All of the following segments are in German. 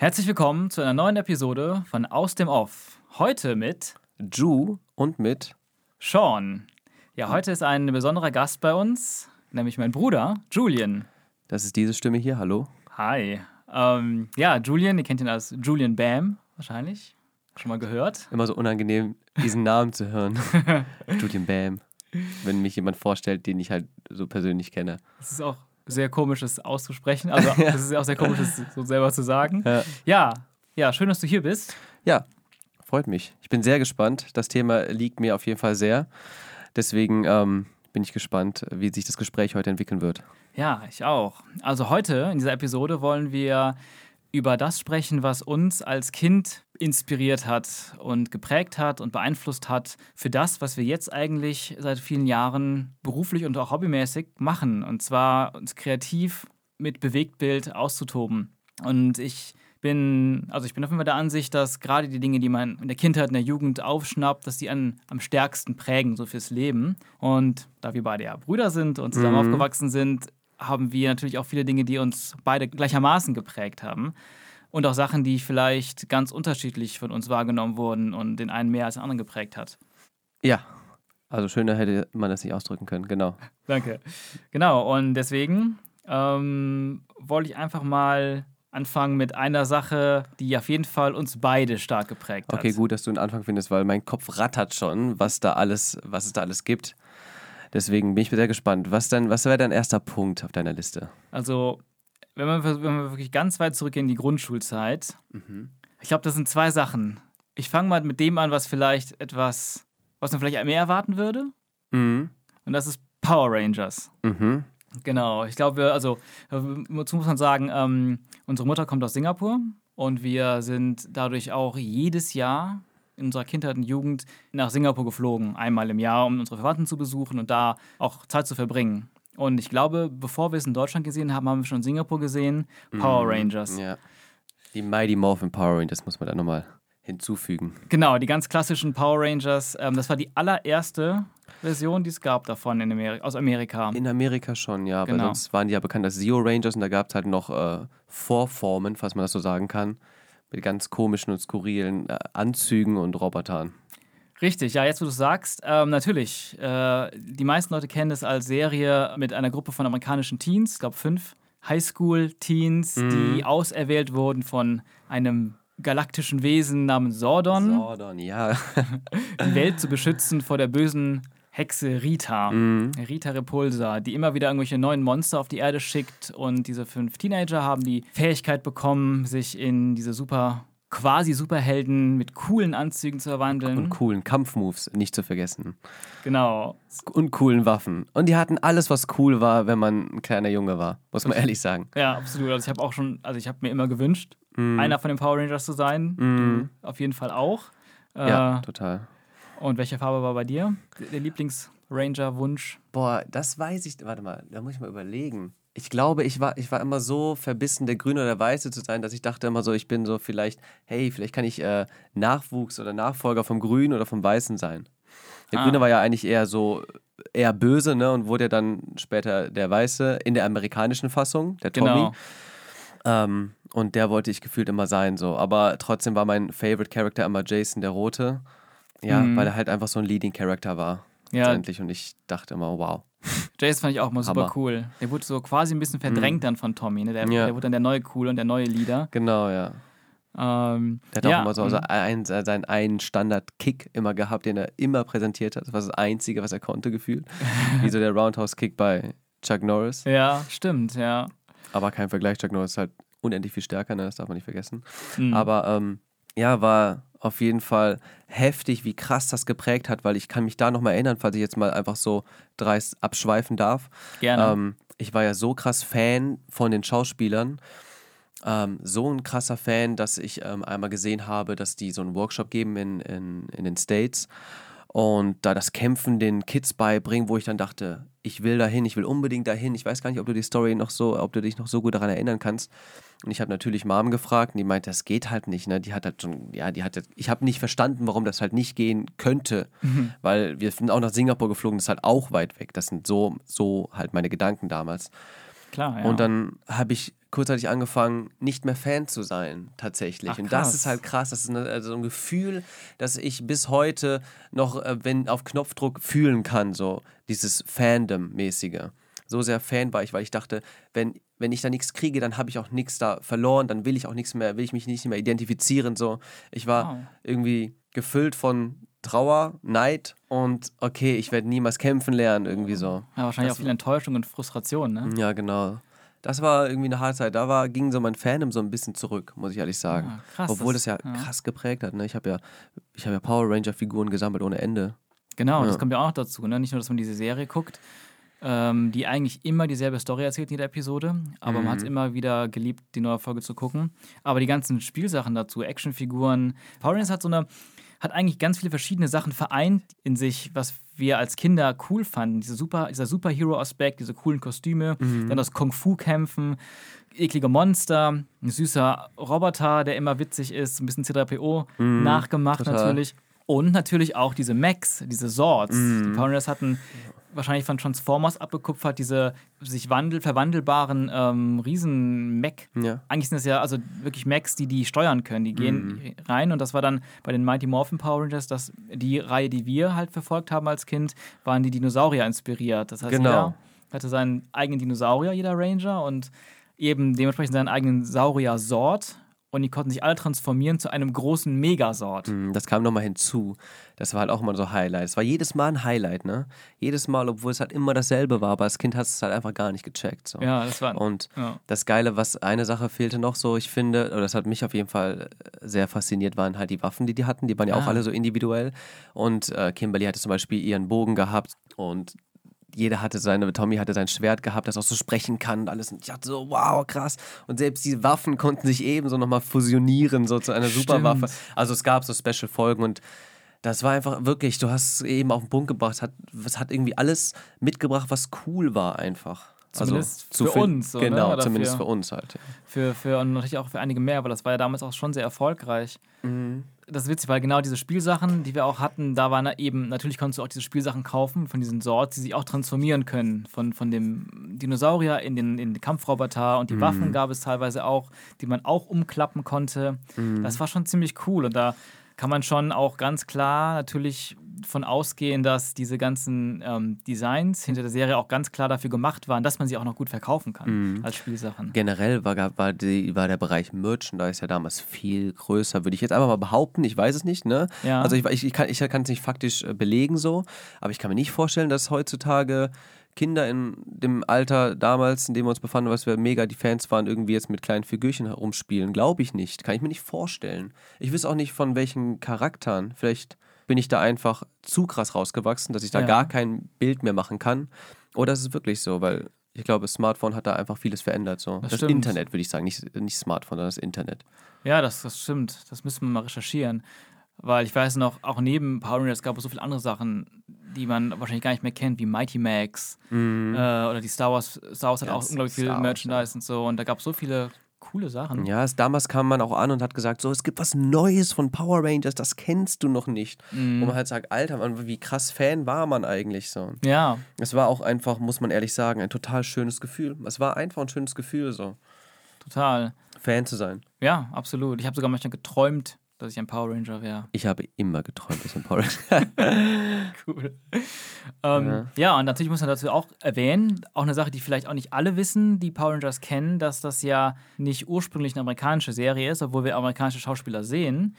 Herzlich willkommen zu einer neuen Episode von Aus dem Off. Heute mit Ju und mit Sean. Ja, heute ist ein besonderer Gast bei uns, nämlich mein Bruder Julian. Das ist diese Stimme hier, hallo. Hi. Ähm, ja, Julian, ihr kennt ihn als Julian Bam wahrscheinlich. Schon mal gehört? Immer so unangenehm, diesen Namen zu hören. Julian Bam. Wenn mich jemand vorstellt, den ich halt so persönlich kenne. Das ist auch sehr komisch, das auszusprechen. Also, es ist auch sehr komisch, das so selber zu sagen. Ja. ja, ja, schön, dass du hier bist. Ja, freut mich. Ich bin sehr gespannt. Das Thema liegt mir auf jeden Fall sehr. Deswegen ähm, bin ich gespannt, wie sich das Gespräch heute entwickeln wird. Ja, ich auch. Also heute in dieser Episode wollen wir über das sprechen, was uns als Kind inspiriert hat und geprägt hat und beeinflusst hat für das, was wir jetzt eigentlich seit vielen Jahren beruflich und auch hobbymäßig machen. Und zwar uns kreativ mit Bewegtbild auszutoben. Und ich bin, also ich bin auf jeden Fall der Ansicht, dass gerade die Dinge, die man in der Kindheit, in der Jugend aufschnappt, dass die einen am stärksten prägen, so fürs Leben. Und da wir beide ja Brüder sind und zusammen mhm. aufgewachsen sind, haben wir natürlich auch viele Dinge, die uns beide gleichermaßen geprägt haben. Und auch Sachen, die vielleicht ganz unterschiedlich von uns wahrgenommen wurden und den einen mehr als den anderen geprägt hat. Ja, also schöner hätte man das nicht ausdrücken können, genau. Danke. Genau, und deswegen ähm, wollte ich einfach mal anfangen mit einer Sache, die auf jeden Fall uns beide stark geprägt hat. Okay, gut, dass du einen Anfang findest, weil mein Kopf rattert schon, was da alles, was es da alles gibt. Deswegen bin ich sehr gespannt. Was, was wäre dein erster Punkt auf deiner Liste? Also, wenn wir, wenn wir wirklich ganz weit zurückgehen in die Grundschulzeit, mhm. ich glaube, das sind zwei Sachen. Ich fange mal mit dem an, was vielleicht etwas, was man vielleicht mehr erwarten würde. Mhm. Und das ist Power Rangers. Mhm. Genau, ich glaube, also dazu muss man sagen, ähm, unsere Mutter kommt aus Singapur und wir sind dadurch auch jedes Jahr in unserer Kindheit und Jugend nach Singapur geflogen, einmal im Jahr, um unsere Verwandten zu besuchen und da auch Zeit zu verbringen. Und ich glaube, bevor wir es in Deutschland gesehen haben, haben wir schon Singapur gesehen, Power mm, Rangers. Ja. Die Mighty Morphin Power Rangers muss man da nochmal hinzufügen. Genau, die ganz klassischen Power Rangers. Ähm, das war die allererste Version, die es gab davon in Ameri aus Amerika. In Amerika schon, ja. Genau. Weil sonst waren die ja bekannt als Zero Rangers und da gab es halt noch äh, Vorformen, falls man das so sagen kann mit ganz komischen und skurrilen äh, Anzügen und Robotern. Richtig, ja, jetzt wo du sagst, ähm, natürlich. Äh, die meisten Leute kennen es als Serie mit einer Gruppe von amerikanischen Teens, ich glaube fünf Highschool-Teens, mhm. die auserwählt wurden von einem galaktischen Wesen namens Sordon. Sordon, ja. die Welt zu beschützen vor der bösen Hexe Rita, mhm. Rita Repulsa, die immer wieder irgendwelche neuen Monster auf die Erde schickt. Und diese fünf Teenager haben die Fähigkeit bekommen, sich in diese super, quasi Superhelden mit coolen Anzügen zu verwandeln. Und coolen Kampfmoves, nicht zu vergessen. Genau. Und coolen Waffen. Und die hatten alles, was cool war, wenn man ein kleiner Junge war, muss man ehrlich sagen. Ja, absolut. Also ich habe auch schon, also ich habe mir immer gewünscht, mhm. einer von den Power Rangers zu sein. Du auf jeden Fall auch. Ja, äh, total. Und welche Farbe war bei dir? Der Lieblings-Ranger-Wunsch? Boah, das weiß ich. Warte mal, da muss ich mal überlegen. Ich glaube, ich war, ich war immer so verbissen, der Grüne oder der Weiße zu sein, dass ich dachte immer so, ich bin so vielleicht, hey, vielleicht kann ich äh, Nachwuchs oder Nachfolger vom Grünen oder vom Weißen sein. Der ah. Grüne war ja eigentlich eher so, eher böse, ne, und wurde ja dann später der Weiße in der amerikanischen Fassung, der Tommy. Genau. Ähm, und der wollte ich gefühlt immer sein, so. Aber trotzdem war mein Favorite Character immer Jason, der Rote. Ja, mhm. weil er halt einfach so ein Leading Character war. Ja. Letztendlich. Und ich dachte immer, wow. Jace fand ich auch mal super Hammer. cool. Der wurde so quasi ein bisschen verdrängt mhm. dann von Tommy. Ne? Der, ja. der wurde dann der neue Cool und der neue Leader. Genau, ja. Ähm, der hat ja. auch immer so also ein, seinen einen Standard-Kick immer gehabt, den er immer präsentiert hat. Das war das Einzige, was er konnte, gefühlt. Wie so der Roundhouse-Kick bei Chuck Norris. Ja, stimmt, ja. Aber kein Vergleich. Chuck Norris ist halt unendlich viel stärker, ne? das darf man nicht vergessen. Mhm. Aber ähm, ja, war auf jeden Fall heftig, wie krass das geprägt hat, weil ich kann mich da nochmal erinnern, falls ich jetzt mal einfach so dreist abschweifen darf. Gerne. Ähm, ich war ja so krass Fan von den Schauspielern. Ähm, so ein krasser Fan, dass ich ähm, einmal gesehen habe, dass die so einen Workshop geben in, in, in den States und da das Kämpfen den Kids beibringen, wo ich dann dachte, ich will dahin, ich will unbedingt dahin. Ich weiß gar nicht, ob du die Story noch so, ob du dich noch so gut daran erinnern kannst. Und ich habe natürlich Mom gefragt und die meinte, das geht halt nicht. Ne? Die hat halt schon, ja, die hat, ich habe nicht verstanden, warum das halt nicht gehen könnte, mhm. weil wir sind auch nach Singapur geflogen, das ist halt auch weit weg. Das sind so, so halt meine Gedanken damals. Klar, ja. Und dann habe ich kurzzeitig angefangen, nicht mehr Fan zu sein, tatsächlich. Ach, und das ist halt krass. Das ist eine, also ein Gefühl, das ich bis heute noch, äh, wenn auf Knopfdruck fühlen kann, so dieses Fandom-mäßige. So sehr Fan war ich, weil ich dachte, wenn, wenn ich da nichts kriege, dann habe ich auch nichts da verloren, dann will ich auch nichts mehr, will ich mich nicht mehr identifizieren. So. Ich war Wow. irgendwie gefüllt von Trauer, Neid und okay, ich werde niemals kämpfen lernen, irgendwie so. Ja, wahrscheinlich Das- auch viel Enttäuschung und Frustration, ne? Ja, genau. Das war irgendwie eine harte Zeit. Da war, ging so mein Fandom so ein bisschen zurück, muss ich ehrlich sagen. Ah, krass, Obwohl das, das- ja, ja. krass geprägt hat. Ne? Ich habe ja, ich hab ja Power Ranger-Figuren gesammelt ohne Ende. Genau, Ja. das kommt ja auch noch dazu. Ne? Nicht nur, dass man diese Serie guckt, ähm, die eigentlich immer dieselbe Story erzählt in jeder Episode, aber man hat es immer wieder geliebt, die neue Folge zu gucken. Aber die ganzen Spielsachen dazu, Actionfiguren, Power Rangers hat so eine, hat eigentlich ganz viele verschiedene Sachen vereint in sich, was wir als Kinder cool fanden. Diese super, dieser Superhero-Aspekt, diese coolen Kostüme, dann das Kung-Fu-Kämpfen, eklige Monster, ein süßer Roboter, der immer witzig ist, ein bisschen C3PO nachgemacht total. natürlich. Und natürlich auch diese Mechs, diese Swords. Die Power Rangers hatten wahrscheinlich von Transformers abgekupfert, diese sich wandel, verwandelbaren ähm, Riesen-Mech. Ja. Eigentlich sind es ja also wirklich Mechs, die die steuern können. Die gehen rein und das war dann bei den Mighty Morphin Power Rangers, dass die Reihe, die wir halt verfolgt haben als Kind, waren die Dinosaurier inspiriert. Das heißt, Genau. jeder hatte seinen eigenen Dinosaurier, jeder Ranger und eben dementsprechend seinen eigenen Saurier-Sort. Und die konnten sich alle transformieren zu einem großen Megasort. Mm, Das kam nochmal hinzu. Das war halt auch immer so Highlight. Es war jedes Mal ein Highlight, ne? Jedes Mal, obwohl es halt immer dasselbe war, aber als Kind hast du es halt einfach gar nicht gecheckt. So. Ja, das war. Und ja. das Geile, was eine Sache fehlte noch so, ich finde, oder das hat mich auf jeden Fall äh, sehr fasziniert, waren halt die Waffen, die die hatten. Die waren ja auch Ah. alle so individuell. Und äh, Kimberly hatte zum Beispiel ihren Bogen gehabt und jeder hatte seine, Tommy hatte sein Schwert gehabt, das auch so sprechen kann und alles. Und ich dachte so, wow, krass. Und selbst die Waffen konnten sich ebenso nochmal fusionieren, so zu einer Superwaffe. Also es gab so Special-Folgen und das war einfach wirklich, du hast es eben auf den Punkt gebracht, hat, es hat irgendwie alles mitgebracht, was cool war einfach. Zumindest also, für uns, so, ne? Genau, Oder zumindest für- für uns halt. Ja. Für, für und natürlich auch für einige mehr, weil das war ja damals auch schon sehr erfolgreich. Das ist witzig, weil genau diese Spielsachen, die wir auch hatten, da waren eben, natürlich konntest du auch diese Spielsachen kaufen von diesen Sorts, die sich auch transformieren können. Von, von dem Dinosaurier in den, in den Kampfroboter und die Waffen gab es teilweise auch, die man auch umklappen konnte. Das war schon ziemlich cool und da kann man schon auch ganz klar natürlich von ausgehen, dass diese ganzen ähm, Designs hinter der Serie auch ganz klar dafür gemacht waren, dass man sie auch noch gut verkaufen kann als Spielsachen. Generell war, war, die, war der Bereich Merchandise ja damals viel größer, würde ich jetzt einfach mal behaupten. Ich weiß es nicht, ne? Ja. Also ich, ich, ich kann es ich nicht faktisch äh, belegen so, aber ich kann mir nicht vorstellen, dass heutzutage Kinder in dem Alter damals, in dem wir uns befanden, was wir mega die Fans waren, irgendwie jetzt mit kleinen Figürchen herumspielen. Glaube ich nicht. Kann ich mir nicht vorstellen. Ich wüsste auch nicht von welchen Charakteren. Vielleicht bin ich da einfach zu krass rausgewachsen, dass ich da Ja. gar kein Bild mehr machen kann. Oder ist es wirklich so, weil ich glaube, das Smartphone hat da einfach vieles verändert. So. Das, stimmt. Internet, würde ich sagen. Nicht, nicht Smartphone, sondern das Internet. Ja, das, das stimmt. Das müssen wir mal recherchieren. Weil ich weiß noch, auch neben Power Rangers gab es so viele andere Sachen, die man wahrscheinlich gar nicht mehr kennt, wie Mighty Max äh, oder die Star Wars. Star Wars hat auch Ganz unglaublich viel Merchandise und so. Und da gab es so viele coole Sachen. Ja, es, damals kam man auch an und hat gesagt, so, es gibt was Neues von Power Rangers, das kennst du noch nicht. Mhm. Wo man halt sagt, Alter, man, wie krass Fan war man eigentlich so. Ja, Es war auch einfach, muss man ehrlich sagen, ein total schönes Gefühl. Es war einfach ein schönes Gefühl, so total. Fan zu sein. Ja, absolut. Ich habe sogar manchmal geträumt, dass ich ein Power Ranger wäre. Ich habe immer geträumt, dass ich ein Power Ranger Cool. Ähm, ja. Ja. und natürlich muss man dazu auch erwähnen, auch eine Sache, die vielleicht auch nicht alle wissen, die Power Rangers kennen, dass das ja nicht ursprünglich eine amerikanische Serie ist, obwohl wir amerikanische Schauspieler sehen,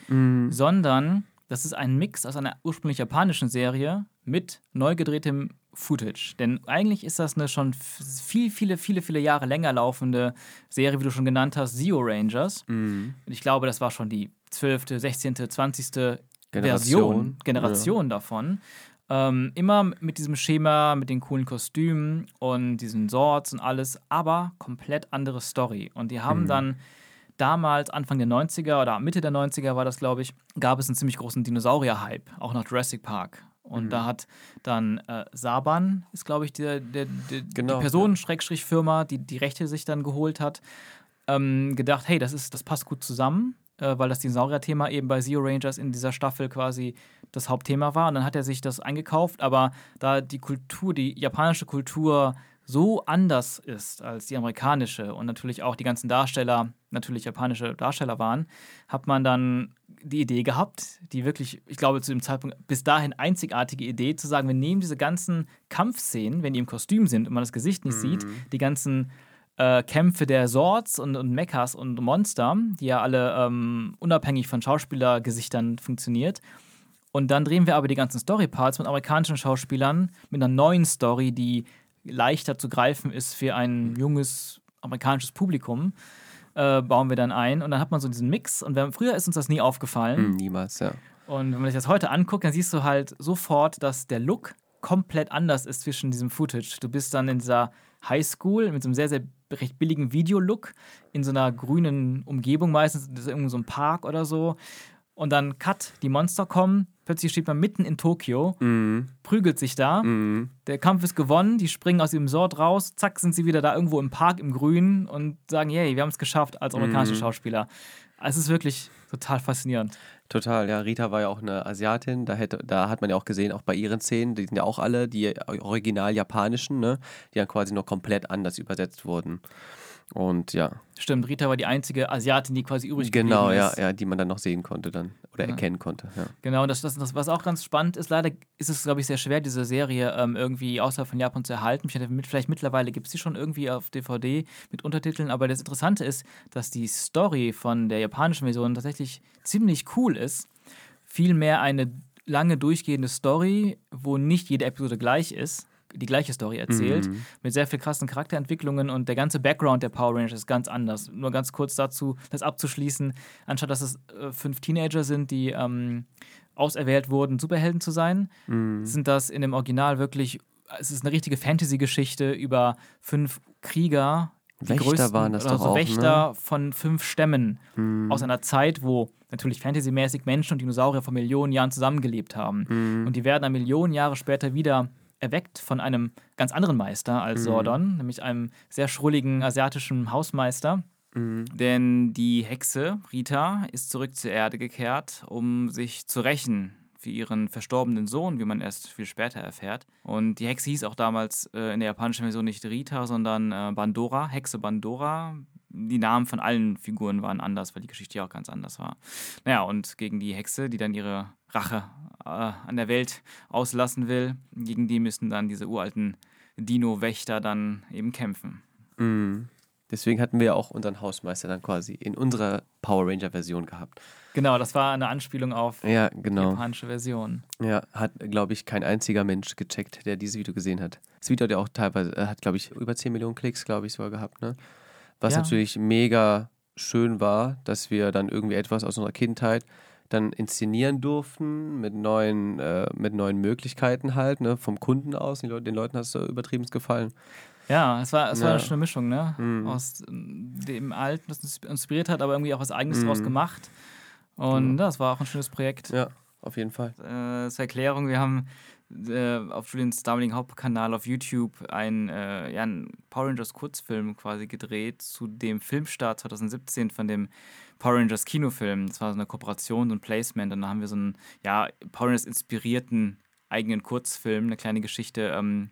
sondern das ist ein Mix aus einer ursprünglich japanischen Serie mit neu gedrehtem Footage. Denn eigentlich ist das eine schon viel, viele, viele, viele Jahre länger laufende Serie, wie du schon genannt hast, Zeo Rangers. Und ich glaube, das war schon die 12., 16., 20. Version, Generation. Generation davon. Ähm, immer mit diesem Schema, mit den coolen Kostümen und diesen Swords und alles, aber komplett andere Story. Und die haben dann damals, Anfang der 90er oder Mitte der 90er war das, glaube ich, gab es einen ziemlich großen Dinosaurier-Hype, auch nach Jurassic Park. Und da hat dann äh, Saban, ist glaube ich der, der, der, Genau, die Personen-Firma, die die Rechte sich dann geholt hat, ähm, gedacht, hey, das, ist, das passt gut zusammen, äh, weil das Dinosaurier-Thema eben bei Zero Rangers in dieser Staffel quasi das Hauptthema war. Und dann hat er sich das eingekauft, aber da die Kultur, die japanische Kultur so anders ist als die amerikanische und natürlich auch die ganzen Darsteller natürlich japanische Darsteller waren, hat man dann die Idee gehabt, die wirklich, ich glaube, zu dem Zeitpunkt bis dahin einzigartige Idee, zu sagen, wir nehmen diese ganzen Kampfszenen, wenn die im Kostüm sind und man das Gesicht nicht mhm. sieht, die ganzen äh, Kämpfe der Swords und, und Mechas und Monster, die ja alle ähm, unabhängig von Schauspielergesichtern funktioniert. Und dann drehen wir aber die ganzen Storyparts mit amerikanischen Schauspielern mit einer neuen Story, die leichter zu greifen ist für ein junges amerikanisches Publikum äh, bauen wir dann ein und dann hat man so diesen Mix und wir, früher ist uns das nie aufgefallen. Hm, niemals, ja. Und wenn man sich das heute anguckt, dann siehst du halt sofort, dass der Look komplett anders ist zwischen diesem Footage. Du bist dann in dieser Highschool mit so einem sehr, sehr recht billigen Videolook in so einer grünen Umgebung meistens, das ist irgendwie so ein Park oder so. Und dann Cut, die Monster kommen, plötzlich steht man mitten in Tokio, mhm. prügelt sich da, mhm. der Kampf ist gewonnen, die springen aus ihrem Sort raus, zack, sind sie wieder da irgendwo im Park im Grün und sagen, yay, wir haben es geschafft als amerikanische mhm. Schauspieler. Also es ist wirklich total faszinierend. Total, ja. Rita war ja auch eine Asiatin, da, hätte, da hat man ja auch gesehen, auch bei ihren Szenen, die sind ja auch alle die original japanischen, ne? die dann quasi noch komplett anders übersetzt wurden. Und ja. Stimmt, Rita war die einzige Asiatin, die quasi übrig genau, geblieben ist. Genau, ja, ja, die man dann noch sehen konnte dann oder ja. erkennen konnte. Ja. Genau, das, das, das, was auch ganz spannend ist, leider ist es, glaube ich, sehr schwer, diese Serie ähm, irgendwie außerhalb von Japan zu erhalten. Vielleicht mittlerweile gibt es sie schon irgendwie auf DVD mit Untertiteln, aber das Interessante ist, dass die Story von der japanischen Version tatsächlich ziemlich cool ist. Vielmehr eine lange durchgehende Story, wo nicht jede Episode gleich ist die gleiche Story erzählt, mhm. mit sehr viel krassen Charakterentwicklungen und der ganze Background der Power Rangers ist ganz anders. Nur ganz kurz dazu, das abzuschließen, anstatt dass es äh, fünf Teenager sind, die ähm, auserwählt wurden, Superhelden zu sein, mhm. sind das in dem Original wirklich, es ist eine richtige Fantasy-Geschichte über fünf Krieger, Wächter größten, waren das doch so auch, Wächter ne? von fünf Stämmen mhm. aus einer Zeit, wo natürlich fantasymäßig Menschen und Dinosaurier vor Millionen Jahren zusammengelebt haben. Mhm. Und die werden dann Millionen Jahre später wieder erweckt von einem ganz anderen Meister als mhm. Sordon, nämlich einem sehr schrulligen asiatischen Hausmeister. Mhm. Denn die Hexe Rita ist zurück zur Erde gekehrt, um sich zu rächen für ihren verstorbenen Sohn, wie man erst viel später erfährt. Und die Hexe hieß auch damals äh, in der japanischen Version nicht Rita, sondern äh, Bandora, Hexe Bandora. Die Namen von allen Figuren waren anders, weil die Geschichte ja auch ganz anders war. Naja, und gegen die Hexe, die dann ihre Rache äh, an der Welt auslassen will, gegen die müssen dann diese uralten Dino-Wächter dann eben kämpfen. Mhm. Deswegen hatten wir ja auch unseren Hausmeister dann quasi in unserer Power Ranger-Version gehabt. Genau, das war eine Anspielung auf ja, genau. die japanische Version. Ja, hat, glaube ich, kein einziger Mensch gecheckt, der dieses Video gesehen hat. Das Video hat ja auch teilweise, äh, hat, glaube ich, über 10 Millionen Klicks, glaube ich, sogar gehabt, ne? Was ja. natürlich mega schön war, dass wir dann irgendwie etwas aus unserer Kindheit dann inszenieren durften mit neuen, äh, mit neuen Möglichkeiten halt, ne, vom Kunden aus. Den, Leuten, den Leuten hat es übertrieben gefallen. Ja, es war, es ja. war eine schöne Mischung, ne? Mhm. Aus dem Alten, das uns inspiriert hat, aber irgendwie auch was Eigenes mhm. draus gemacht. Und mhm. das war auch ein schönes Projekt. Ja, auf jeden Fall. Äh, zur Erklärung, wir haben äh, auf Julians damaligen Hauptkanal auf YouTube einen, äh, ja, einen Power Rangers Kurzfilm quasi gedreht zu dem Filmstart 2017 von dem Power Rangers Kinofilm. Das war so eine Kooperation und Placement. Und dann haben wir so einen ja, Power Rangers inspirierten eigenen Kurzfilm, eine kleine Geschichte ähm,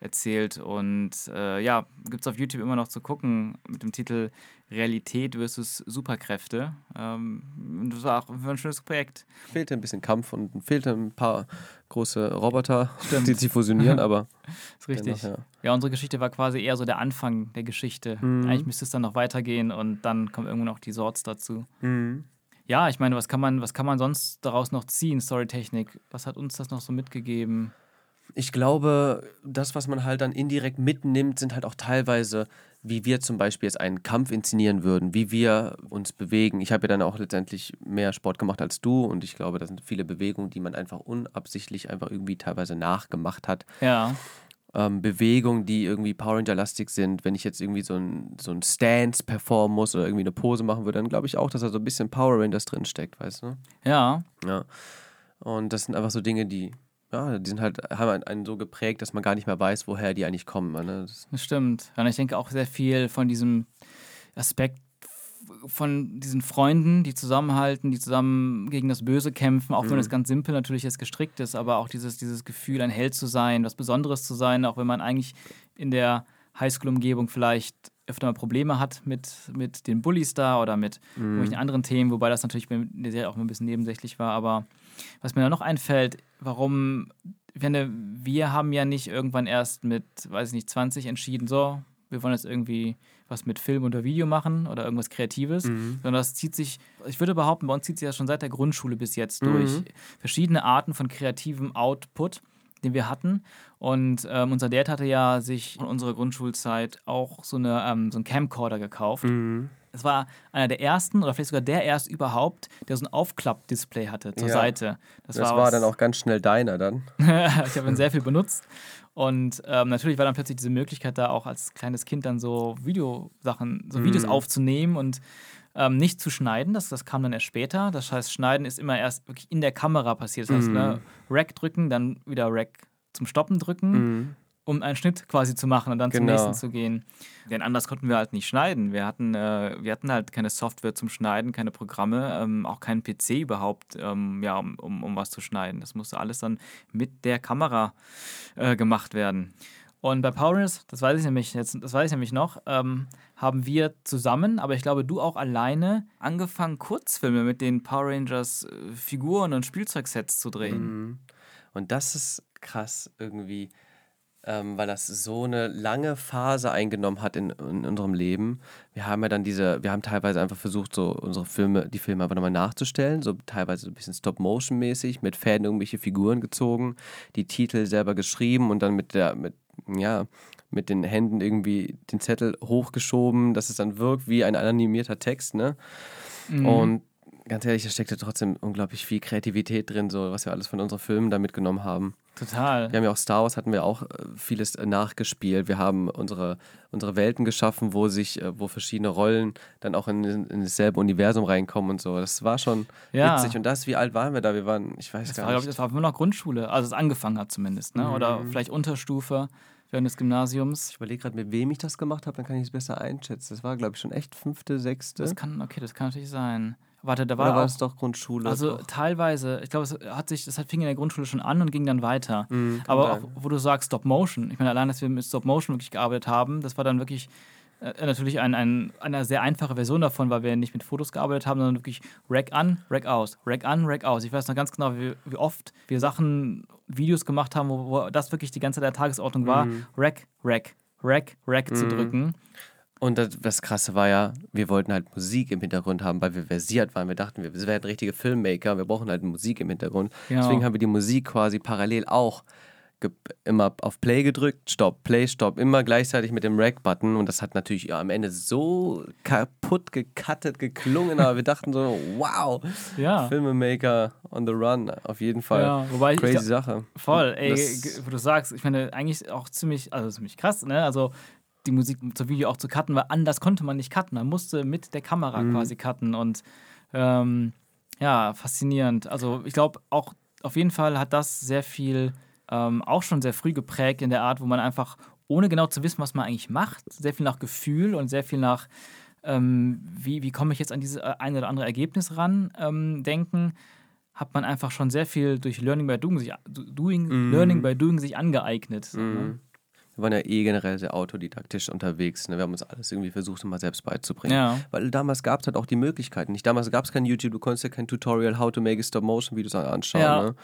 erzählt. Und äh, ja, gibt es auf YouTube immer noch zu gucken mit dem Titel Realität versus Superkräfte. Ähm, das war auch ein schönes Projekt. Fehlte ein bisschen Kampf und fehlte ein paar große Roboter, Stimmt. die sich fusionieren, aber. ist richtig. Dennoch, ja. ja. unsere Geschichte war quasi eher so der Anfang der Geschichte. Mhm. Eigentlich müsste es dann noch weitergehen und dann kommen irgendwo noch die Sorts dazu. Mhm. Ja, ich meine, was kann man, was kann man sonst daraus noch ziehen, Storytechnik? Was hat uns das noch so mitgegeben? Ich glaube, das, was man halt dann indirekt mitnimmt, sind halt auch teilweise, wie wir zum Beispiel jetzt einen Kampf inszenieren würden, wie wir uns bewegen. Ich habe ja dann auch letztendlich mehr Sport gemacht als du und ich glaube, das sind viele Bewegungen, die man einfach unabsichtlich einfach irgendwie teilweise nachgemacht hat. Ja. Ähm, Bewegungen, die irgendwie Power Ranger-lastig sind. Wenn ich jetzt irgendwie so ein, so ein Stance performen muss oder irgendwie eine Pose machen würde, dann glaube ich auch, dass da so ein bisschen Power Rangers drinsteckt, weißt du? Ja. Ja. Und das sind einfach so Dinge, die ja, die sind halt, haben einen so geprägt, dass man gar nicht mehr weiß, woher die eigentlich kommen. Ne? Das, das stimmt. Und ich denke auch sehr viel von diesem Aspekt von diesen Freunden, die zusammenhalten, die zusammen gegen das Böse kämpfen, auch mhm. wenn es ganz simpel natürlich jetzt gestrickt ist, aber auch dieses, dieses Gefühl, ein Held zu sein, was Besonderes zu sein, auch wenn man eigentlich in der Highschool-Umgebung vielleicht öfter mal Probleme hat mit, mit den Bullies da oder mit Mhm. irgendwelchen anderen Themen, wobei das natürlich bei der Serie auch mal ein bisschen nebensächlich war. Aber was mir da noch einfällt, warum, ich finde, wir haben ja nicht irgendwann erst mit, weiß ich nicht, 20 entschieden, so, wir wollen jetzt irgendwie was mit Film oder Video machen oder irgendwas Kreatives, Mhm. sondern das zieht sich, ich würde behaupten, bei uns zieht sich das schon seit der Grundschule bis jetzt durch. Verschiedene Arten von kreativem Output, den wir hatten. Und ähm, unser Dad hatte ja sich in unserer Grundschulzeit auch so, eine, ähm, so einen Camcorder gekauft. Mhm. Es war einer der ersten oder vielleicht sogar der erste überhaupt, der so ein Aufklapp-Display hatte zur Ja. Seite. Das war was- dann auch ganz schnell deiner dann. ich habe ihn sehr viel benutzt. Und ähm, natürlich war dann plötzlich diese Möglichkeit da auch als kleines Kind dann so Videosachen, so Videos Mhm. aufzunehmen und ähm, nicht zu schneiden. Das, das kam dann erst später. Das heißt, Schneiden ist immer erst wirklich in der Kamera passiert. Das heißt, Mhm. ne, Rack drücken, dann wieder Rack zum Stoppen drücken, Mhm. um einen Schnitt quasi zu machen und dann zum Genau. nächsten zu gehen. Denn anders konnten wir halt nicht schneiden. Wir hatten, äh, wir hatten halt keine Software zum Schneiden, keine Programme, ähm, auch keinen PC überhaupt, ähm, ja, um, um, um was zu schneiden. Das musste alles dann mit der Kamera äh, gemacht werden. Und bei Power Rangers, das weiß ich nämlich jetzt, das weiß ich nämlich noch, ähm, haben wir zusammen, aber ich glaube du auch alleine, angefangen, Kurzfilme mit den Power Rangers äh, Figuren und Spielzeugsets zu drehen. Mhm. Und das ist krass irgendwie, ähm, weil das so eine lange Phase eingenommen hat in, in unserem Leben. Wir haben ja dann diese, wir haben teilweise einfach versucht, so unsere Filme, die Filme einfach nochmal nachzustellen, so teilweise so ein bisschen Stop-Motion-mäßig, mit Fäden irgendwelche Figuren gezogen, die Titel selber geschrieben und dann mit der, mit, ja, mit den Händen irgendwie den Zettel hochgeschoben, dass es dann wirkt wie ein animierter Text, ne? Mhm. Und ganz ehrlich, da steckt ja trotzdem unglaublich viel Kreativität drin, so was wir alles von unseren Filmen da mitgenommen haben. Total. Wir haben ja auch Star Wars, hatten wir auch äh, vieles äh, nachgespielt. Wir haben unsere, unsere Welten geschaffen, wo sich, äh, wo verschiedene Rollen dann auch in, in dasselbe Universum reinkommen und so. Das war schon Ja. witzig. Und das, wie alt waren wir da? Wir waren, ich weiß Das gar war, glaube ich, nicht. das war immer noch Grundschule, also es angefangen hat zumindest, ne? Oder Mhm. vielleicht Unterstufe während des Gymnasiums. Ich überlege gerade, mit wem ich das gemacht habe, dann kann ich es besser einschätzen. Das war, glaube ich, schon echt fünfte, sechste. Das kann, okay, das kann natürlich sein. Warte, da Oder war war auch, es doch Grundschule? also doch. teilweise, ich glaube, es hat sich, das hat fing in der Grundschule schon an und ging dann weiter. Mhm, Aber auch, wo du sagst Stop Motion, ich meine, allein, dass wir mit Stop Motion wirklich gearbeitet haben, das war dann wirklich äh, natürlich ein, ein, eine sehr einfache Version davon, weil wir nicht mit Fotos gearbeitet haben, sondern wirklich Rack an, Rack aus, Rack an, Rack aus. Ich weiß noch ganz genau, wie, wie oft wir Sachen, Videos gemacht haben, wo, wo das wirklich die ganze Zeit der Tagesordnung war, Mhm. Rack, Rack, Rack, Rack zu Mhm. drücken. Und das, das Krasse war ja, wir wollten halt Musik im Hintergrund haben, weil wir versiert waren. Wir dachten, wir werden richtige Filmmaker, wir brauchen halt Musik im Hintergrund. Genau. Deswegen haben wir die Musik quasi parallel auch immer auf Play gedrückt, Stopp, Play, Stopp, immer gleichzeitig mit dem Rack-Button. Und das hat natürlich ja, am Ende so kaputt gecuttet, geklungen, aber wir dachten so, wow, Ja. Filmemaker on the run, auf jeden Fall. Ja, wobei ich, Crazy ich, Sache. Voll, ey, Das- wo du sagst, ich meine, eigentlich auch ziemlich, also ziemlich krass, ne? Also die Musik zur Video auch zu cutten, weil anders konnte man nicht cutten. Man musste mit der Kamera Mhm. quasi cutten und ähm, ja, faszinierend. Also ich glaube auch auf jeden Fall hat das sehr viel ähm, auch schon sehr früh geprägt in der Art, wo man einfach, ohne genau zu wissen, was man eigentlich macht, sehr viel nach Gefühl und sehr viel nach, ähm, wie, wie komme ich jetzt an dieses äh, ein oder andere Ergebnis ran, ähm, denken, hat man einfach schon sehr viel durch Learning by Doing sich, doing, Mhm. Learning by Doing sich angeeignet. Ne? Mhm. Wir waren ja eh generell sehr autodidaktisch unterwegs. Ne? Wir haben uns alles irgendwie versucht, immer selbst beizubringen. Ja. Weil damals gab es halt auch die Möglichkeiten. Nicht damals gab es kein YouTube, du konntest ja kein Tutorial, how to make a Stop-Motion-Videos anschauen. Ja. Ne?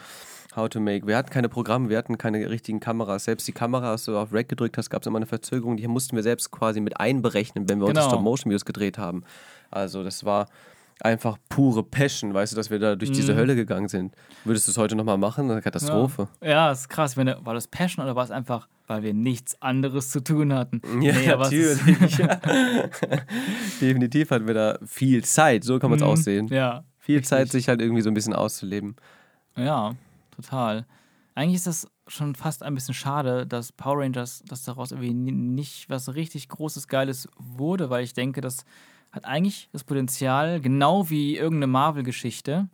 How to make. Wir hatten keine Programme, wir hatten keine richtigen Kameras. Selbst die Kamera, als du auf Rack gedrückt hast, gab es immer eine Verzögerung. Die mussten wir selbst quasi mit einberechnen, wenn wir unsere Genau. Stop-Motion-Videos gedreht haben. Also das war einfach pure Passion, weißt du, dass wir da durch diese Mhm. Hölle gegangen sind. Würdest du es heute nochmal machen? Eine Katastrophe. Ja, ist krass. Meine, war das Passion oder war es einfach, weil wir nichts anderes zu tun hatten? Ja, Nee, natürlich. ja. Definitiv hatten wir da viel Zeit, so kann man es Mhm. aussehen. Ja, Viel Zeit, sich halt irgendwie so ein bisschen auszuleben. ja, total. Eigentlich ist das schon fast ein bisschen schade, dass Power Rangers, dass daraus irgendwie ni- nicht was richtig Großes, Geiles wurde, weil ich denke, das hat eigentlich das Potenzial, genau wie irgendeine Marvel-Geschichte,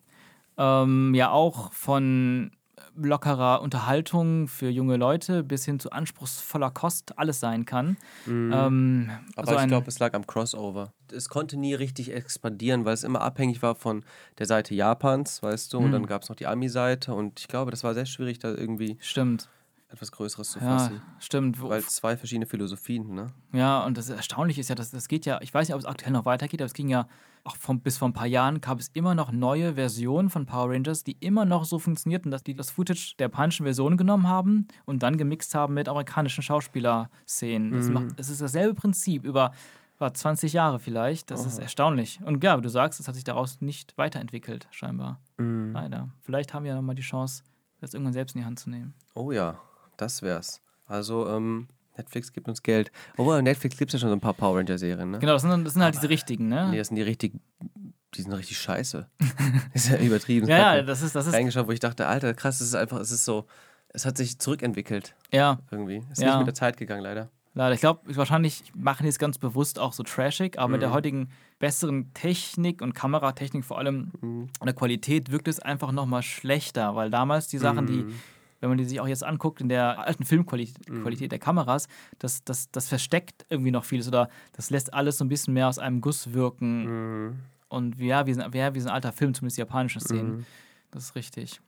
ähm, ja auch von lockerer Unterhaltung für junge Leute bis hin zu anspruchsvoller Kost alles sein kann. Ähm, Aber so ich ein- glaube, es lag am Crossover. Es konnte nie richtig expandieren, weil es immer abhängig war von der Seite Japans, weißt du, und Mhm. dann gab es noch die Ami-Seite und ich glaube, das war sehr schwierig, da irgendwie Stimmt. Etwas Größeres zu Ja, fassen. stimmt. Wo- Weil zwei verschiedene Philosophien, ne? Ja, und das Erstaunliche ist ja, dass das geht ja, ich weiß nicht, ob es aktuell noch weitergeht, aber es ging ja auch vom, bis vor ein paar Jahren gab es immer noch neue Versionen von Power Rangers, die immer noch so funktionierten, dass die das Footage der japanischen Version genommen haben und dann gemixt haben mit amerikanischen Schauspielerszenen. Es, macht, es ist dasselbe Prinzip über war 20 Jahre vielleicht. Das ist erstaunlich. Und ja, du sagst, es hat sich daraus nicht weiterentwickelt, scheinbar. Leider. Vielleicht haben wir ja nochmal die Chance, das irgendwann selbst in die Hand zu nehmen. Oh ja, das wär's. Also, ähm, Netflix gibt uns Geld. Obwohl, Netflix gibt ja schon so ein paar Power Ranger-Serien, ne? Genau, das sind, das sind halt diese richtigen, ne? Nee, das sind die richtig, die sind richtig scheiße. ist ja übertrieben. ja, ja, das ist, das ist, reingeschaut, wo ich dachte, Alter, krass, es ist einfach, es ist so, es hat sich zurückentwickelt ja, irgendwie. Es ist Ja. nicht mit der Zeit gegangen, leider. Leider. Ich glaube, wahrscheinlich machen die es ganz bewusst auch so trashig, aber mit der heutigen besseren Technik und Kameratechnik vor allem und der Qualität wirkt es einfach nochmal schlechter, weil damals die Sachen, die, wenn man die sich auch jetzt anguckt, in der alten Filmqualität Qualität der Kameras, das, das, das versteckt irgendwie noch vieles oder das lässt alles so ein bisschen mehr aus einem Guss wirken. Und wie- ja, wie ein, ja, wie so ein alter Film, zumindest die japanischen Szenen. Das ist richtig.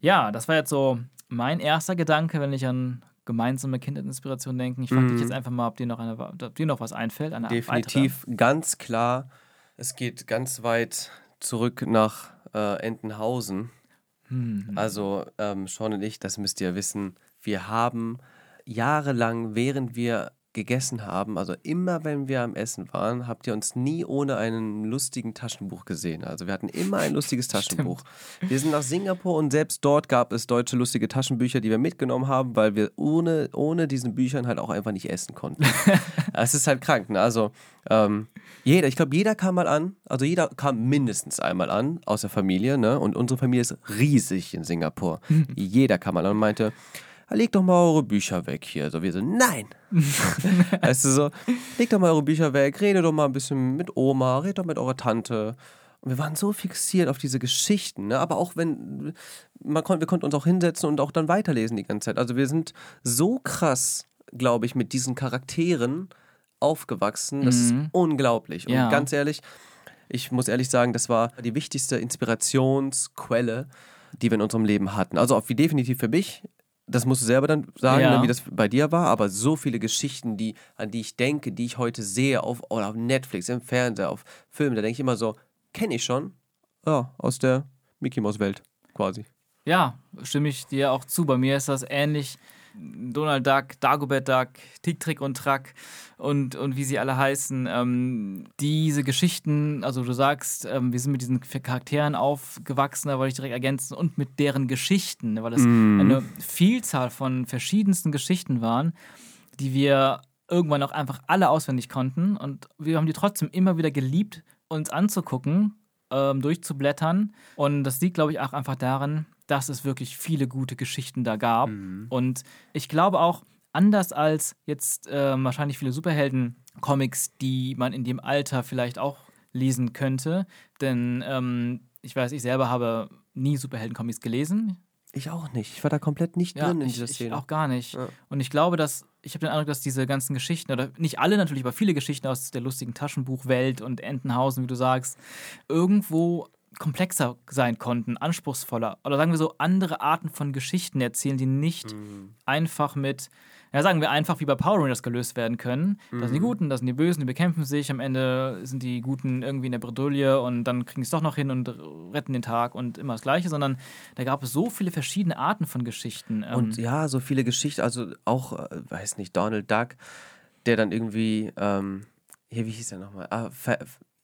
Ja, das war jetzt so mein erster Gedanke, wenn ich an gemeinsame Kindheitsinspiration denken. Ich frage dich jetzt einfach mal, ob dir noch, eine, ob dir noch was einfällt. Definitiv, ganz klar. Es geht ganz weit zurück nach äh, Entenhausen. Hm. Also ähm, Sean und ich, das müsst ihr wissen, wir haben jahrelang, während wir gegessen haben, also immer wenn wir am Essen waren, habt ihr uns nie ohne einen lustigen Taschenbuch gesehen. Also wir hatten immer ein lustiges Taschenbuch. Wir sind nach Singapur und selbst dort gab es deutsche lustige Taschenbücher, die wir mitgenommen haben, weil wir ohne, ohne diesen Büchern halt auch einfach nicht essen konnten. Es ist halt krank, ne? Also ähm, jeder, ich glaube, jeder kam mal an, also jeder kam mindestens einmal an aus der Familie, ne? Und unsere Familie ist riesig in Singapur. jeder kam mal an und meinte, leg doch mal eure Bücher weg hier. So wir so, nein. weißt du so, leg doch mal eure Bücher weg, rede doch mal ein bisschen mit Oma, red doch mit eurer Tante. Und wir waren so fixiert auf diese Geschichten, ne? aber auch wenn, man kon, wir konnten uns auch hinsetzen und auch dann weiterlesen die ganze Zeit. Also wir sind so krass, glaube ich, mit diesen Charakteren aufgewachsen. Das ist unglaublich. Und Ja. ganz ehrlich, ich muss ehrlich sagen, das war die wichtigste Inspirationsquelle, die wir in unserem Leben hatten. Also wie definitiv für mich. Das musst du selber dann sagen, Ja. ne, wie das bei dir war, aber so viele Geschichten, die, an die ich denke, die ich heute sehe, auf, oder auf Netflix, im Fernseher, auf Filmen, da denke ich immer so, kenne ich schon. Ja, aus der Mickey Mouse Welt quasi. Ja, stimme ich dir auch zu. Bei mir ist das ähnlich. Donald Duck, Dagobert Duck, Tick, Trick und Track und, und wie sie alle heißen. Ähm, diese Geschichten, also du sagst, ähm, wir sind mit diesen Charakteren aufgewachsen, da wollte ich direkt ergänzen, und mit deren Geschichten, weil es eine Vielzahl von verschiedensten Geschichten waren, die wir irgendwann auch einfach alle auswendig konnten. Und wir haben die trotzdem immer wieder geliebt, uns anzugucken, ähm, durchzublättern. Und das liegt, glaube ich, auch einfach daran, dass es wirklich viele gute Geschichten da gab. Und ich glaube auch, anders als jetzt ähm, wahrscheinlich viele Superhelden-Comics, die man in dem Alter vielleicht auch lesen könnte. Denn ähm, ich weiß, ich selber habe nie Superhelden-Comics gelesen. Ich auch nicht. Ich war da komplett nicht Ja, drin in ich, dieser ich Szene. auch gar nicht. Ja. Und ich glaube, dass ich habe den Eindruck, dass diese ganzen Geschichten oder nicht alle natürlich, aber viele Geschichten aus der lustigen Taschenbuchwelt und Entenhausen, wie du sagst, irgendwo komplexer sein konnten, anspruchsvoller oder sagen wir so andere Arten von Geschichten erzählen, die nicht Mhm. einfach mit ja, sagen wir einfach wie bei Power Rangers gelöst werden können. Das sind die Guten, das sind die Bösen, die bekämpfen sich. Am Ende sind die Guten irgendwie in der Bredouille und dann kriegen sie es doch noch hin und retten den Tag und immer das Gleiche, sondern da gab es so viele verschiedene Arten von Geschichten. Ähm, Und ja, so viele Geschichten, also auch, äh, weiß nicht, Donald Duck, der dann irgendwie, ähm, hier, wie hieß der nochmal? Ah,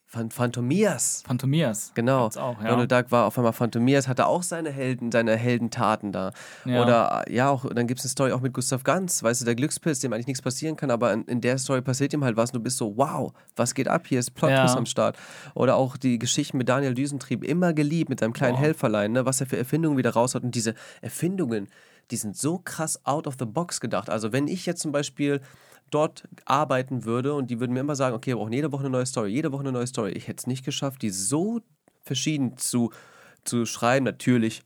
Phan- Phantomias. Phantomias. Genau. Auch, ja. Donald Duck war auf einmal Phantomias, hatte auch seine Helden, seine Heldentaten da. Ja. Oder ja, auch, dann gibt es eine Story auch mit Gustav Ganz, weißt du, der Glückspilz, dem eigentlich nichts passieren kann, aber in, in der Story passiert ihm halt was und du bist so, wow, was geht ab? Hier ist Plot Ja. Twist am Start. Oder auch die Geschichten mit Daniel Düsentrieb, immer geliebt mit seinem kleinen Wow. Helferlein, ne, was er für Erfindungen wieder raus hat. Und diese Erfindungen, die sind so krass out of the box gedacht. Also wenn ich jetzt zum Beispiel dort arbeiten würde und die würden mir immer sagen, okay, wir brauchen jede Woche eine neue Story, jede Woche eine neue Story. Ich hätte es nicht geschafft, die so verschieden zu, zu schreiben. Natürlich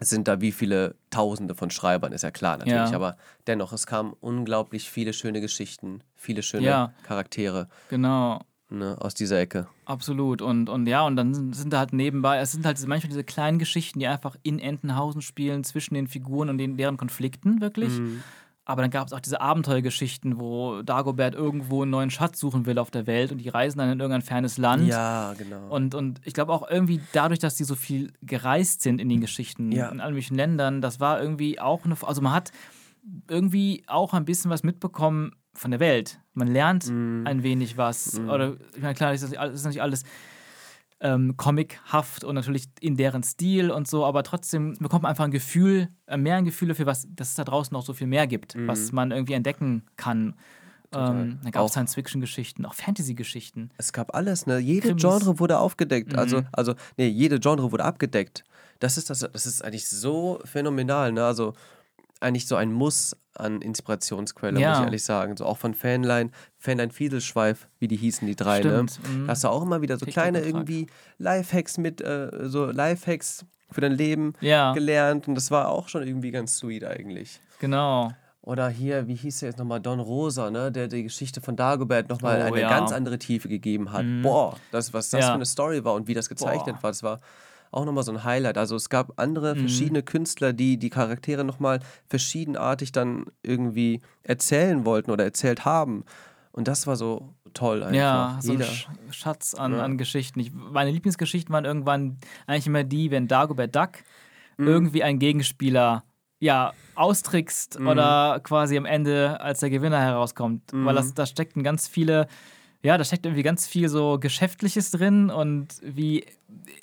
sind da wie viele Tausende von Schreibern, ist ja klar natürlich, Ja. aber dennoch, es kamen unglaublich viele schöne Geschichten, viele schöne Ja. Charaktere. Genau. ne, aus dieser Ecke. Absolut. Und, und ja, und dann sind da halt nebenbei, es sind halt manchmal diese kleinen Geschichten, die einfach in Entenhausen spielen, zwischen den Figuren und den, deren Konflikten wirklich. Mhm. Aber dann gab es auch diese Abenteuergeschichten, wo Dagobert irgendwo einen neuen Schatz suchen will auf der Welt und die reisen dann in irgendein fernes Land. Ja, genau. Und, und ich glaube auch irgendwie dadurch, dass die so viel gereist sind in den Geschichten, Ja. in allen möglichen Ländern, das war irgendwie auch eine. Also man hat irgendwie auch ein bisschen was mitbekommen von der Welt. Man lernt Mhm. ein wenig was. Oder, ich meine, klar, ist das, das ist natürlich alles ähm, comichaft und natürlich in deren Stil und so, aber trotzdem bekommt man einfach ein Gefühl, äh, mehr ein Gefühl dafür, was, dass es da draußen noch so viel mehr gibt, was man irgendwie entdecken kann. Ähm, dann gab Auch- es Science-Fiction-Geschichten, auch Fantasy-Geschichten. Es gab alles, ne? Jede Krimis. Genre wurde aufgedeckt. Mhm. Also, also, nee, jede Genre wurde abgedeckt. Das ist das, das ist eigentlich so phänomenal, ne? Also eigentlich so ein Muss an Inspirationsquelle, Ja. muss ich ehrlich sagen. So auch von Fanline, Fanline Fiedelschweif, wie die hießen, die drei, Stimmt. ne? mhm. Da hast du auch immer wieder so Richtig kleine irgendwie Lifehacks mit, äh, so Lifehacks für dein Leben Ja, gelernt und das war auch schon irgendwie ganz sweet eigentlich. genau. Oder hier, wie hieß der jetzt nochmal, Don Rosa, ne? der die Geschichte von Dagobert nochmal Oh, eine ja. ganz andere Tiefe gegeben hat. Mhm. Boah, das, was das Ja. für eine Story war und wie das gezeichnet Boah. war, das war auch nochmal so ein Highlight. Also es gab andere Mhm. verschiedene Künstler, die die Charaktere nochmal verschiedenartig dann irgendwie erzählen wollten oder erzählt haben. Und das war so toll einfach. Ja, so ein Jeder. Sch Schatz an, Ja. an Geschichten. Ich, meine Lieblingsgeschichten waren irgendwann eigentlich immer die, wenn Dagobert Duck Mhm. irgendwie einen Gegenspieler ja, austrickst Mhm. oder quasi am Ende als der Gewinner herauskommt. Weil das, da steckten ganz viele, ja, da steckt irgendwie ganz viel so Geschäftliches drin und wie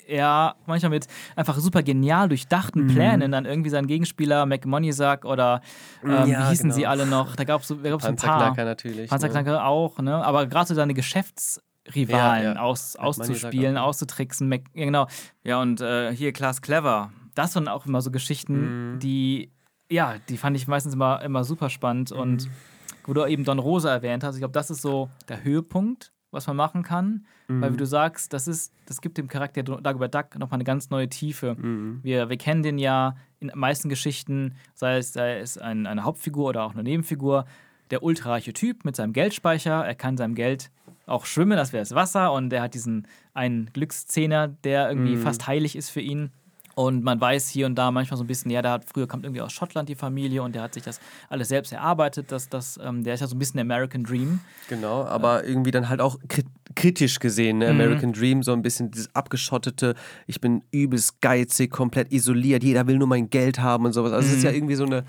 er manchmal mit einfach super genial durchdachten Mhm. Plänen dann irgendwie seinen Gegenspieler McMoneysack oder ähm, Ja, wie hießen genau. sie alle noch? Da gab es so, da gab's so ein paar. Panzerknacker natürlich. Panzerknacker auch, ne? Aber gerade so deine Geschäftsrivalen Ja, ja. Aus, auszuspielen, auszutricksen. Mac- Ja, genau. Ja, und äh, hier Klaas Clever. Das waren auch immer so Geschichten, Mhm. die, ja, die fand ich meistens immer, immer super spannend. Und Mhm. Wo du eben Don Rosa erwähnt hast, ich glaube, das ist so der Höhepunkt, was man machen kann. Weil, wie Mhm. du sagst, das, ist, das gibt dem Charakter Dagobert Duck nochmal eine ganz neue Tiefe. Mhm. Wir, wir kennen den ja in den meisten Geschichten, sei es, sei es ein, eine Hauptfigur oder auch eine Nebenfigur, der ultrareiche Typ mit seinem Geldspeicher. Er kann seinem Geld auch schwimmen, das wäre das Wasser. Und er hat diesen einen Glückszehner, der irgendwie Mhm. fast heilig ist für ihn. Und man weiß hier und da manchmal so ein bisschen, ja, der hat früher kommt irgendwie aus Schottland die Familie und der hat sich das alles selbst erarbeitet. Das, das, ähm, der ist ja so ein bisschen der American Dream. Genau, aber irgendwie dann halt auch kri kritisch gesehen, ne? Mhm. American Dream, so ein bisschen dieses abgeschottete, ich bin übelst geizig, komplett isoliert, jeder will nur mein Geld haben und sowas. Also es ist Mhm. ja irgendwie so eine,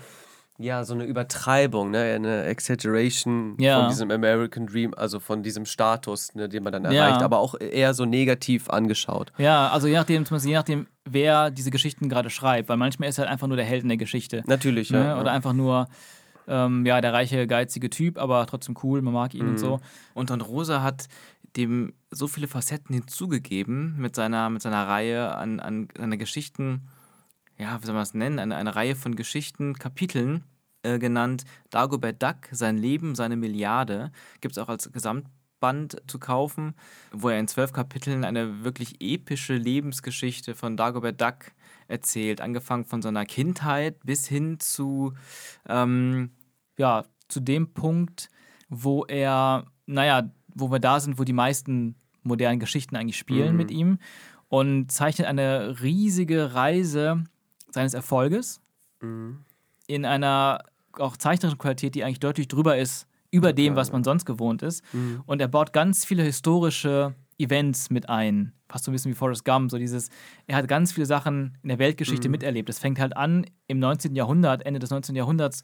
ja, so eine Übertreibung, ne? eine Exaggeration Ja. von diesem American Dream, also von diesem Status, ne, den man dann Ja. erreicht, aber auch eher so negativ angeschaut. Ja, also je nachdem, zumindest je nachdem, wer diese Geschichten gerade schreibt, weil manchmal ist er halt einfach nur der Held in der Geschichte. Natürlich, Ne? ja. Oder ja. einfach nur ähm, ja, der reiche, geizige Typ, aber trotzdem cool, man mag ihn und Mhm. so. Und Don Rosa hat dem so viele Facetten hinzugegeben mit seiner, mit seiner Reihe an, an seiner Geschichten, ja, wie soll man das nennen, eine, eine Reihe von Geschichten, Kapiteln äh, genannt. Dagobert Duck, sein Leben, seine Milliarde, gibt es auch als Gesamtband zu kaufen, wo er in zwölf Kapiteln eine wirklich epische Lebensgeschichte von Dagobert Duck erzählt, angefangen von seiner Kindheit bis hin zu Ähm, ja, zu dem Punkt, wo er, naja, wo wir da sind, wo die meisten modernen Geschichten eigentlich spielen Mhm. mit ihm und zeichnet eine riesige Reise seines Erfolges Mhm. in einer auch zeichnerischen Qualität, die eigentlich deutlich drüber ist über dem, was man sonst gewohnt ist. Mhm. Und er baut ganz viele historische Events mit ein. Fast so ein bisschen wie Forrest Gump. So dieses, er hat ganz viele Sachen in der Weltgeschichte Mhm. miterlebt. Es fängt halt an im 19. Jahrhundert, Ende des 19. Jahrhunderts,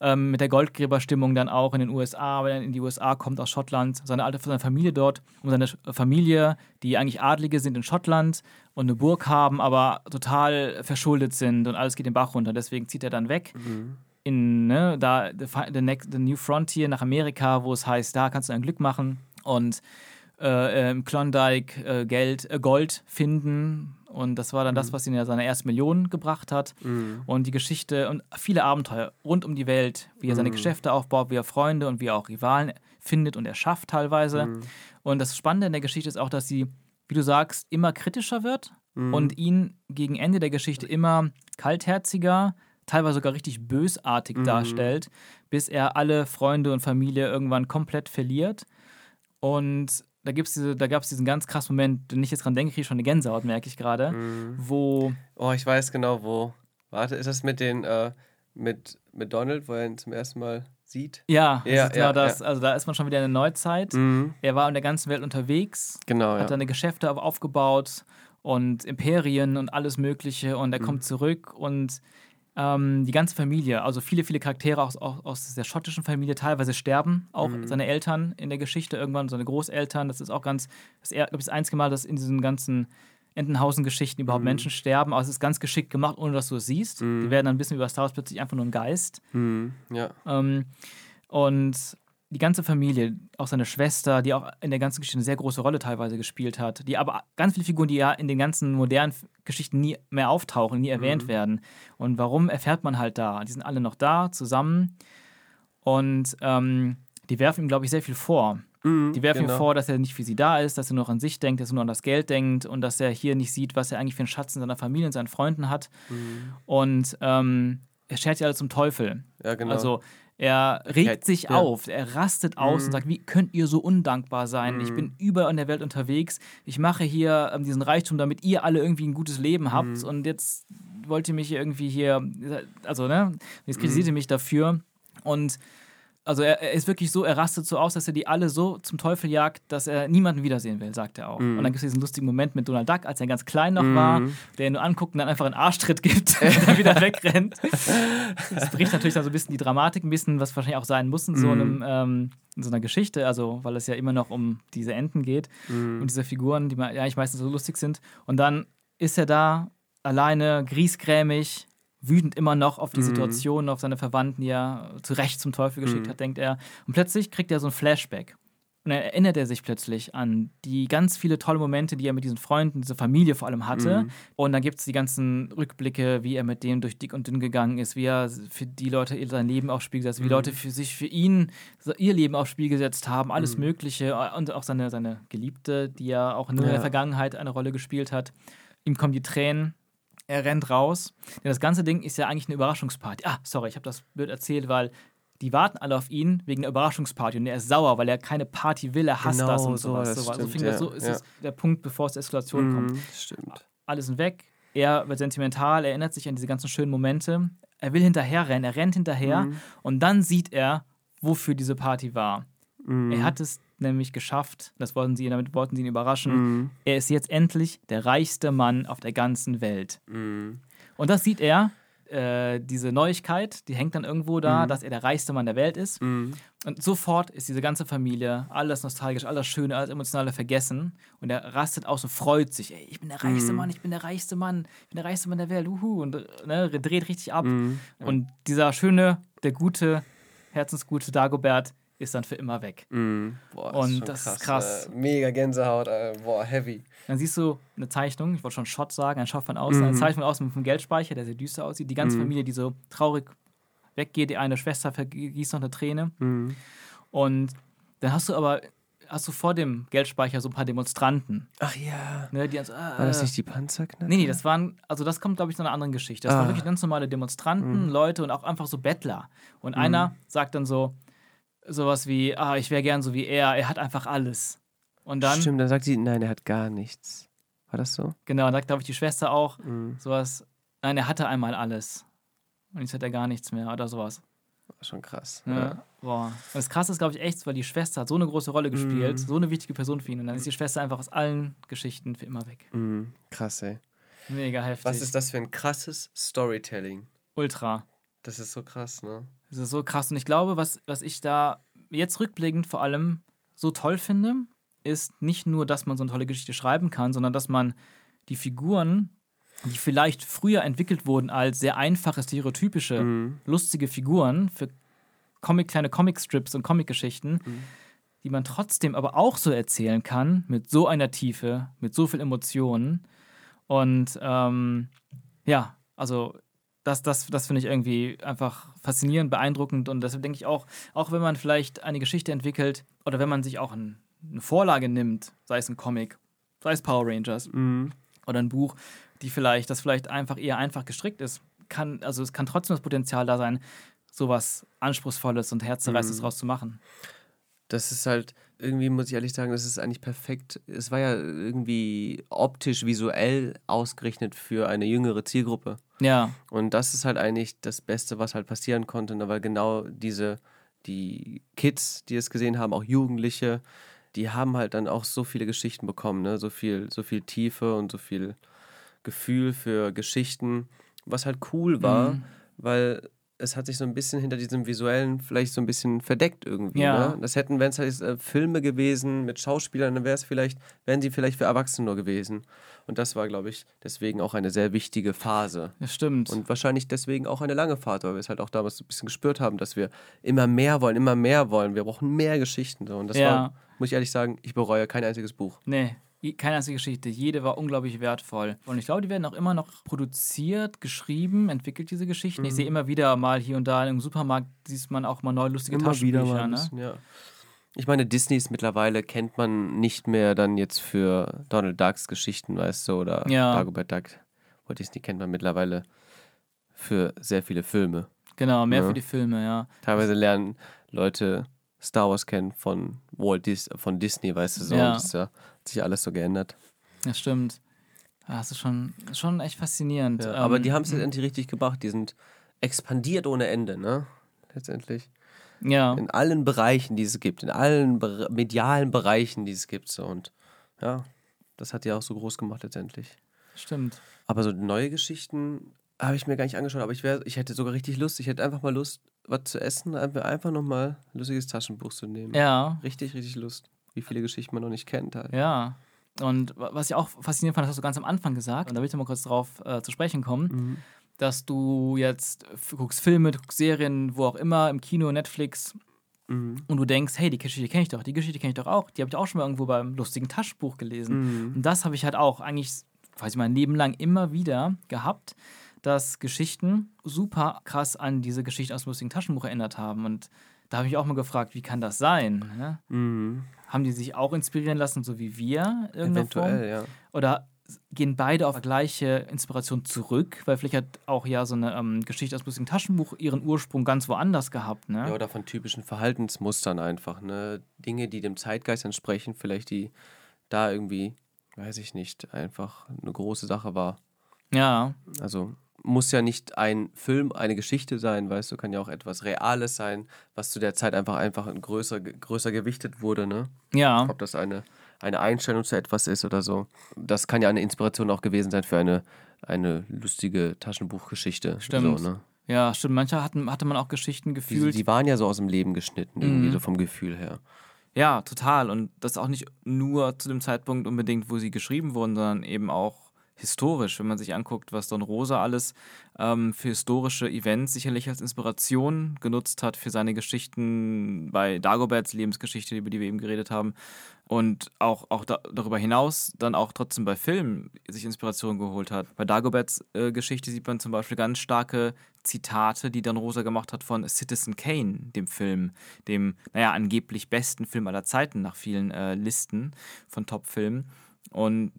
ähm, mit der Goldgräberstimmung dann auch in den USA, weil er in die USA kommt aus Schottland, seine alte seine Familie dort und seine Familie, die eigentlich Adlige sind in Schottland und eine Burg haben, aber total verschuldet sind und alles geht den Bach runter. Deswegen zieht er dann weg Mhm. in ne, da the, the, next, the New Frontier nach Amerika, wo es heißt, da kannst du ein Glück machen und äh, im Klondike äh, Geld, äh, Gold finden. Und das war dann das, was ihn ja seine erste Million gebracht hat. Mhm. Und die Geschichte und viele Abenteuer rund um die Welt, wie er seine Mhm. Geschäfte aufbaut, wie er Freunde und wie er auch Rivalen findet und erschafft teilweise. Mhm. Und das Spannende in der Geschichte ist auch, dass sie, wie du sagst, immer kritischer wird Mhm. und ihn gegen Ende der Geschichte immer kaltherziger, teilweise sogar richtig bösartig Mhm. darstellt, bis er alle Freunde und Familie irgendwann komplett verliert. Und da, gibt's diese, da gab es diesen ganz krassen Moment, wenn ich jetzt dran denke, kriege ich schon eine Gänsehaut, merke ich gerade, Mhm. wo, Oh, ich weiß genau wo. Warte, ist das mit den, äh, mit, mit Donald, wo er ihn zum ersten Mal sieht? ja, Ja, genau ja, das, also da ist man schon wieder in der Neuzeit. Mhm. Er war in der ganzen Welt unterwegs, Genau, hat ja. seine Geschäfte auf- aufgebaut und Imperien und alles Mögliche und er Mhm. kommt zurück und ähm, die ganze Familie, also viele, viele Charaktere aus, aus, aus der schottischen Familie, teilweise sterben auch Mhm. seine Eltern in der Geschichte irgendwann, seine Großeltern, das ist auch ganz, das ist das einzige Mal, dass in diesen ganzen Entenhausen-Geschichten überhaupt Mhm. Menschen sterben, aber es ist ganz geschickt gemacht, ohne dass du es siehst. Mhm. Die werden dann ein bisschen über Star Wars plötzlich einfach nur ein Geist. Mhm. Ja. Ähm, und die ganze Familie, auch seine Schwester, die auch in der ganzen Geschichte eine sehr große Rolle teilweise gespielt hat, die aber ganz viele Figuren, die ja in den ganzen modernen Geschichten nie mehr auftauchen, nie erwähnt Mhm. werden. Und warum erfährt man halt da? Die sind alle noch da, zusammen. Und ähm, die werfen ihm, glaube ich, sehr viel vor. Mhm, Die werfen genau. ihm vor, dass er nicht für sie da ist, dass er nur an sich denkt, dass er nur an das Geld denkt und dass er hier nicht sieht, was er eigentlich für einen Schatz in seiner Familie und seinen Freunden hat. Mhm. Und ähm, er schert sie alle zum Teufel. Ja, genau. Also er regt sich ja. auf, er rastet aus Mhm. und sagt, wie könnt ihr so undankbar sein? Ich Mhm. bin überall in der Welt unterwegs. Ich mache hier ähm, diesen Reichtum, damit ihr alle irgendwie ein gutes Leben habt. Mhm. Und jetzt wollt ihr mich irgendwie hier, also ne, jetzt kritisiert ihr Mhm. mich dafür. Und also er, er ist wirklich so, er rastet so aus, dass er die alle so zum Teufel jagt, dass er niemanden wiedersehen will, sagt er auch. Mhm. Und dann gibt es diesen lustigen Moment mit Donald Duck, als er ganz klein noch war, Mhm. der ihn nur anguckt und dann einfach einen Arschtritt gibt und dann wieder wegrennt. Das bricht natürlich dann so ein bisschen die Dramatik, ein bisschen, was wahrscheinlich auch sein muss in so, einem, Mhm. ähm, in so einer Geschichte, also weil es ja immer noch um diese Enten geht Mhm. und diese Figuren, die eigentlich meistens so lustig sind. Und dann ist er da alleine, griesgrämig, wütend immer noch auf die Mhm. Situation, auf seine Verwandten, die er zu Recht zum Teufel geschickt Mhm. hat, denkt er. Und plötzlich kriegt er so ein Flashback. Und dann erinnert er sich plötzlich an die ganz viele tolle Momente, die er mit diesen Freunden, dieser Familie vor allem hatte. Mhm. Und dann gibt es die ganzen Rückblicke, wie er mit denen durch dick und dünn gegangen ist, wie er für die Leute sein Leben aufs Spiel gesetzt hat, wie Mhm. Leute für sich, für ihn ihr Leben aufs Spiel gesetzt haben, alles Mhm. Mögliche. Und auch seine, seine Geliebte, die ja auch nur in Ja. der Vergangenheit eine Rolle gespielt hat. Ihm kommen die Tränen. Er rennt raus. Denn das ganze Ding ist ja eigentlich eine Überraschungsparty. Ah, sorry, ich habe das blöd erzählt, weil die warten alle auf ihn wegen der Überraschungsparty und er ist sauer, weil er keine Party will, er hasst Genau, das und so, sowas. das so, also stimmt, das ja, so ist ja. es der Punkt, bevor es zur Eskalation kommt Mhm. Stimmt. alle sind weg. Er wird sentimental, er erinnert sich an diese ganzen schönen Momente. Er will hinterherrennen, er rennt hinterher Mhm. und dann sieht er, wofür diese Party war. Mhm. Er hat es nämlich geschafft, das wollten sie, damit wollten sie ihn überraschen. Mhm. Er ist jetzt endlich der reichste Mann auf der ganzen Welt. Mhm. Und das sieht er, äh, diese Neuigkeit, die hängt dann irgendwo da, Mhm. dass er der reichste Mann der Welt ist. Mhm. Und sofort ist diese ganze Familie, alles nostalgisch, alles Schöne, alles Emotionale vergessen. Und er rastet aus und freut sich. Ey, ich bin der reichste Mhm. Mann, ich bin der reichste Mann, ich bin der reichste Mann der Welt. Uhu. Und ne, dreht richtig ab. Mhm. Und dieser schöne, der gute, herzensgute Dagobert ist dann für immer weg. Mhm. Boah, Und schon das ist krass. Äh, mega Gänsehaut. Äh, boah, heavy. Dann siehst du eine Zeichnung, ich wollte schon Shot sagen, ein Shot von außen, eine Mhm. Zeichnung von außen vom Geldspeicher, der sehr düster aussieht. Die ganze Mhm. Familie, die so traurig weggeht. Die eine Schwester vergießt noch eine Träne. Mhm. Und dann hast du aber, hast du vor dem Geldspeicher so ein paar Demonstranten. Ach ja. Ne, die äh, War das nicht die Panzerknacker? Nee, nee, das waren, also das kommt, glaube ich, zu einer anderen Geschichte. Das Ah. waren wirklich ganz normale Demonstranten, Mhm. Leute und auch einfach so Bettler. Und einer sagt dann so, sowas wie, ah, ich wäre gern so wie er, er hat einfach alles. Und dann, Stimmt, dann sagt sie, nein, er hat gar nichts. War das so? genau, sagt, glaube ich, die Schwester auch, Mhm. sowas, nein, er hatte einmal alles. Und jetzt hat er gar nichts mehr oder sowas. War schon krass. Ne? Ja. Boah. Und das Krasse ist, glaube ich, echt, weil die Schwester hat so eine große Rolle gespielt, Mhm. so eine wichtige Person für ihn. Und dann ist die Schwester einfach aus allen Geschichten für immer weg. Mhm. Krass, ey. Mega heftig. Was ist das für ein krasses Storytelling? Ultra. Das ist so krass, ne? Das ist so krass. Und ich glaube, was, was ich da jetzt rückblickend vor allem so toll finde, ist nicht nur, dass man so eine tolle Geschichte schreiben kann, sondern dass man die Figuren, die vielleicht früher entwickelt wurden als sehr einfache, stereotypische, Mhm. lustige Figuren für Comic, kleine Comicstrips und Comicgeschichten, Mhm. die man trotzdem aber auch so erzählen kann, mit so einer Tiefe, mit so viel Emotionen. Und ähm, ja, also das, das, das finde ich irgendwie einfach faszinierend, beeindruckend. Und deshalb denke ich auch, auch wenn man vielleicht eine Geschichte entwickelt oder wenn man sich auch ein, eine Vorlage nimmt, sei es ein Comic, sei es Power Rangers Mhm. oder ein Buch, die vielleicht, das vielleicht einfach eher einfach gestrickt ist, kann, also es kann trotzdem das Potenzial da sein, sowas Anspruchsvolles und Herzzerreißendes Mhm. draus zu machen. Das ist halt, irgendwie muss ich ehrlich sagen, das ist eigentlich perfekt. Es war ja irgendwie optisch, visuell ausgerichtet für eine jüngere Zielgruppe. Ja, Und das ist halt eigentlich das Beste, was halt passieren konnte, weil genau diese, die Kids, die es gesehen haben, auch Jugendliche, die haben halt dann auch so viele Geschichten bekommen, ne? so, viel, so viel Tiefe und so viel Gefühl für Geschichten, was halt cool war, Mhm. weil es hat sich so ein bisschen hinter diesem visuellen vielleicht so ein bisschen verdeckt irgendwie. Ja. Ne? Das hätten, wenn es halt äh, Filme gewesen mit Schauspielern, dann wäre es vielleicht, wären sie vielleicht für Erwachsene nur gewesen. Und das war, glaube ich, deswegen auch eine sehr wichtige Phase. das stimmt. Und wahrscheinlich deswegen auch eine lange Fahrt, weil wir es halt auch damals ein bisschen gespürt haben, dass wir immer mehr wollen, immer mehr wollen. Wir brauchen mehr Geschichten. So. Und das Ja. war, muss ich ehrlich sagen, ich bereue kein einziges Buch. Nee, keine einzige Geschichte. Jede war unglaublich wertvoll. Und ich glaube, die werden auch immer noch produziert, geschrieben, entwickelt, diese Geschichten. Mhm. Ich sehe immer wieder mal hier und da im Supermarkt, sieht man auch mal neue lustige Taschenbücher. ein ne? bisschen, ja. Ich meine, Disneys mittlerweile kennt man nicht mehr dann jetzt für Donald Ducks Geschichten, weißt du, oder Ja. Dagobert Duck. Walt Disney kennt man mittlerweile für sehr viele Filme. Genau, mehr Ja. für die Filme, ja. Teilweise lernen Leute Star Wars kennen von Walt Dis von Disney, weißt du so. Ja. Und Das ist ja, hat sich alles so geändert. Das stimmt. Ah, Das ist schon, schon echt faszinierend. Ja, Ähm, aber die haben es letztendlich richtig gebracht. Die sind expandiert ohne Ende, ne? Letztendlich. Ja, In allen Bereichen, die es gibt, in allen Bere- medialen Bereichen, die es gibt. So. Und ja, das hat die auch so groß gemacht letztendlich. stimmt. Aber so neue Geschichten habe ich mir gar nicht angeschaut, aber ich, wär, ich hätte sogar richtig Lust. Ich hätte einfach mal Lust, was zu essen, einfach einfach nochmal ein lustiges Taschenbuch zu nehmen. Ja, Richtig, richtig Lust. Wie viele Geschichten man noch nicht kennt. Halt. ja. Und wa- was ich auch faszinierend fand, das hast du ganz am Anfang gesagt, und da will ich mal kurz drauf äh, zu sprechen kommen, Mhm. dass du jetzt guckst Filme, du guckst Serien, wo auch immer, im Kino, Netflix, Mhm. und du denkst, hey, die Geschichte kenne ich doch, die Geschichte kenne ich doch auch, die habe ich auch schon mal irgendwo beim lustigen Taschenbuch gelesen. Mhm. Und das habe ich halt auch eigentlich, weiß ich mein Leben lang immer wieder gehabt, dass Geschichten super krass an diese Geschichte aus dem lustigen Taschenbuch erinnert haben. Und da habe ich auch mal gefragt, wie kann das sein? Ne? Mhm. Haben die sich auch inspirieren lassen, so wie wir? irgendeiner Form? Eventuell, ja. Oder gehen beide auf gleiche Inspiration zurück? Weil vielleicht hat auch ja so eine ähm, Geschichte aus dem Taschenbuch ihren Ursprung ganz woanders gehabt. Ne? Ja, oder von typischen Verhaltensmustern einfach, ne? Dinge, die dem Zeitgeist entsprechen, vielleicht die da irgendwie, weiß ich nicht, einfach eine große Sache war. ja. Also muss ja nicht ein Film, eine Geschichte sein, weißt du, kann ja auch etwas Reales sein, was zu der Zeit einfach einfach ein größer, größer gewichtet wurde, ne? Ja. Ob das eine, eine Einstellung zu etwas ist oder so. Das kann ja eine Inspiration auch gewesen sein für eine, eine lustige Taschenbuchgeschichte. Stimmt. So, ne? Ja, stimmt. Manche hatten, hatte man auch Geschichten die, gefühlt. die waren ja so aus dem Leben geschnitten, irgendwie Mhm. so vom Gefühl her. Ja, total. Und das auch nicht nur zu dem Zeitpunkt unbedingt, wo sie geschrieben wurden, sondern eben auch historisch, wenn man sich anguckt, was Don Rosa alles ähm, für historische Events sicherlich als Inspiration genutzt hat für seine Geschichten bei Dagoberts Lebensgeschichte, über die wir eben geredet haben. Und auch, auch da, darüber hinaus dann auch trotzdem bei Filmen sich Inspiration geholt hat. Bei Dagoberts äh, Geschichte sieht man zum Beispiel ganz starke Zitate, die Don Rosa gemacht hat von Citizen Kane, dem Film, dem, naja, angeblich besten Film aller Zeiten nach vielen äh, Listen von Top-Filmen. Und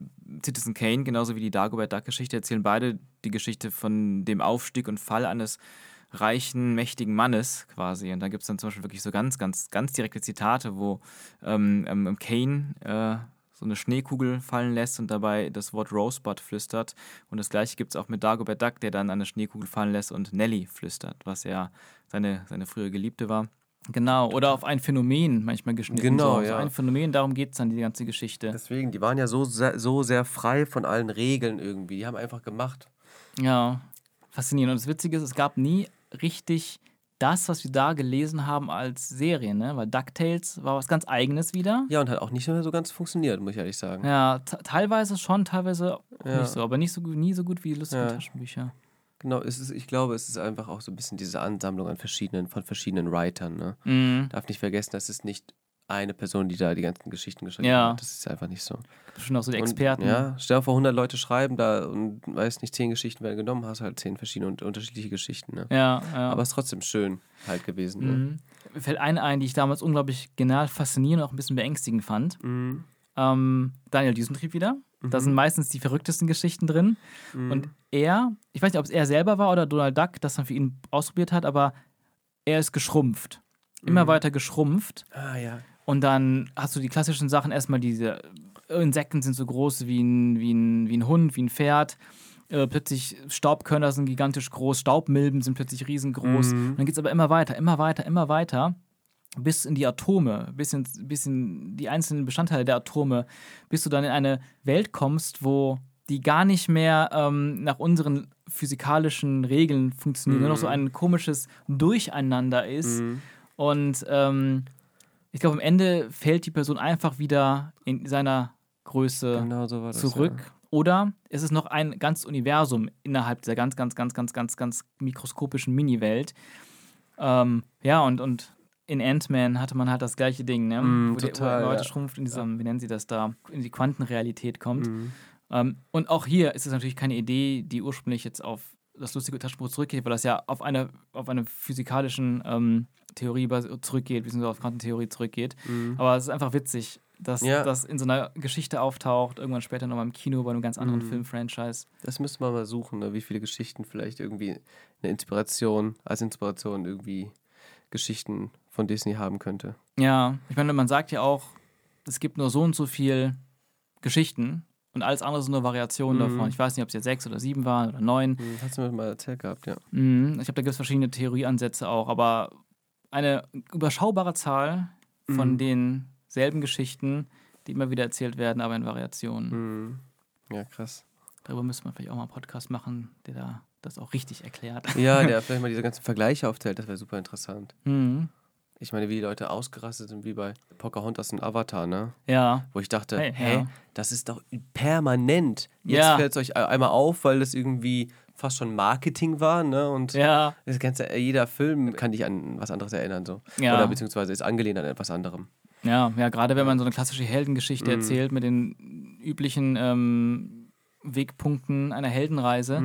Citizen Kane, genauso wie die Dagobert Duck-Geschichte, erzählen beide die Geschichte von dem Aufstieg und Fall eines reichen, mächtigen Mannes quasi. Und da gibt es dann zum Beispiel wirklich so ganz, ganz, ganz direkte Zitate, wo ähm, ähm, Kane äh, so eine Schneekugel fallen lässt und dabei das Wort Rosebud flüstert. Und das gleiche gibt es auch mit Dagobert Duck, der dann eine Schneekugel fallen lässt und Nelly flüstert, was ja seine, seine frühere Geliebte war. Genau, oder auf ein Phänomen manchmal geschnitten. Genau, so. ja. ein Phänomen, darum geht es dann, die ganze Geschichte. Deswegen, die waren ja so sehr, so sehr frei von allen Regeln irgendwie. Die haben einfach gemacht. Ja, faszinierend. Und das Witzige ist, es gab nie richtig das, was wir da gelesen haben als Serie, ne? Weil DuckTales war was ganz Eigenes wieder. Ja, und hat auch nicht mehr so ganz funktioniert, muss ich ehrlich sagen. Ja, teilweise schon, teilweise Ja. nicht so, aber nicht so, gut- nie so gut wie lustige Ja. Taschenbücher. Genau, es ist, ich glaube, es ist einfach auch so ein bisschen diese Ansammlung an verschiedenen, von verschiedenen Writern. Ne? Mhm. Darf nicht vergessen, das ist nicht eine Person, die da die ganzen Geschichten geschrieben Ja. hat. Das ist einfach nicht so. Bestimmt auch so die Und, Experten. ja, stell dir vor, 100 Leute schreiben da und weiß nicht, 10 Geschichten werden genommen, hast halt 10 verschiedene und unterschiedliche Geschichten. Ne? ja. ja. Aber es ist trotzdem schön halt gewesen. Ne? Mhm. Mir fällt eine ein, die ich damals unglaublich genial faszinierend und auch ein bisschen beängstigend fand. Mhm. Ähm, Daniel Düsentrieb wieder. Da sind meistens die verrücktesten Geschichten drin. Mhm. Und er, ich weiß nicht, ob es er selber war oder Donald Duck, das dann für ihn ausprobiert hat, aber er ist geschrumpft. Immer Mhm. weiter geschrumpft. Ah ja. Und dann hast du die klassischen Sachen, erstmal diese Insekten sind so groß wie ein, wie ein, wie ein Hund, wie ein Pferd. Äh, plötzlich Staubkörner sind gigantisch groß, Staubmilben sind plötzlich riesengroß. Mhm. Und dann geht es aber immer weiter, immer weiter, immer weiter, bis in die Atome, bis in, bis in die einzelnen Bestandteile der Atome, bis du dann in eine Welt kommst, wo die gar nicht mehr ähm, nach unseren physikalischen Regeln funktionieren, nur noch so ein komisches Durcheinander ist. Mhm. Und ähm, ich glaube, am Ende fällt die Person einfach wieder in seiner Größe Genau so das. zurück. Oder es ist noch ein ganzes Universum innerhalb dieser ganz, ganz, ganz, ganz, ganz, ganz mikroskopischen Mini-Welt. Ähm, ja, und, und in Ant-Man hatte man halt das gleiche Ding, ne? Mm, wo, total, wo er heute ja. schrumpft in diesem, wie nennen sie das da, in die Quantenrealität kommt. Ja. Mhm. Ähm, und auch hier ist es natürlich keine Idee, die ursprünglich jetzt auf das lustige Taschenbuch zurückgeht, weil das ja auf eine, auf eine physikalischen ähm, Theorie zurückgeht, beziehungsweise auf Quantentheorie zurückgeht. Mhm. Aber es ist einfach witzig, dass Ja. das in so einer Geschichte auftaucht, irgendwann später nochmal im Kino bei einem ganz anderen Mhm. Filmfranchise. Das müssen wir mal suchen, ne? wie viele Geschichten vielleicht irgendwie eine Inspiration, als Inspiration irgendwie Geschichten von Disney haben könnte. Ja, ich meine, man sagt ja auch, es gibt nur so und so viel Geschichten und alles andere sind nur Variationen Mhm. davon. Ich weiß nicht, ob es jetzt sechs oder sieben waren oder neun. Hm, Hast du mir mal erzählt gehabt, ja. Mhm. Ich glaube, da gibt es verschiedene Theorieansätze auch, aber eine überschaubare Zahl von Mhm. denselben Geschichten, die immer wieder erzählt werden, aber in Variationen. Hm. Ja, krass. Darüber müsste man vielleicht auch mal einen Podcast machen, der da das auch richtig erklärt. Ja, der vielleicht mal diese ganzen Vergleiche aufzählt, das wäre super interessant. Mhm. Ich meine, wie die Leute ausgerastet sind, wie bei Pocahontas und Avatar, ne? Ja. Wo ich dachte, Hey, hä, ja. das ist doch permanent. Jetzt Ja. fällt es euch einmal auf, weil das irgendwie fast schon Marketing war, ne? Und Ja. das ganze, jeder Film kann dich an was anderes erinnern, so. Ja. Oder beziehungsweise ist angelehnt an etwas anderem. Ja, ja, gerade wenn man so eine klassische Heldengeschichte Mhm. erzählt mit den üblichen ähm, Wegpunkten einer Heldenreise,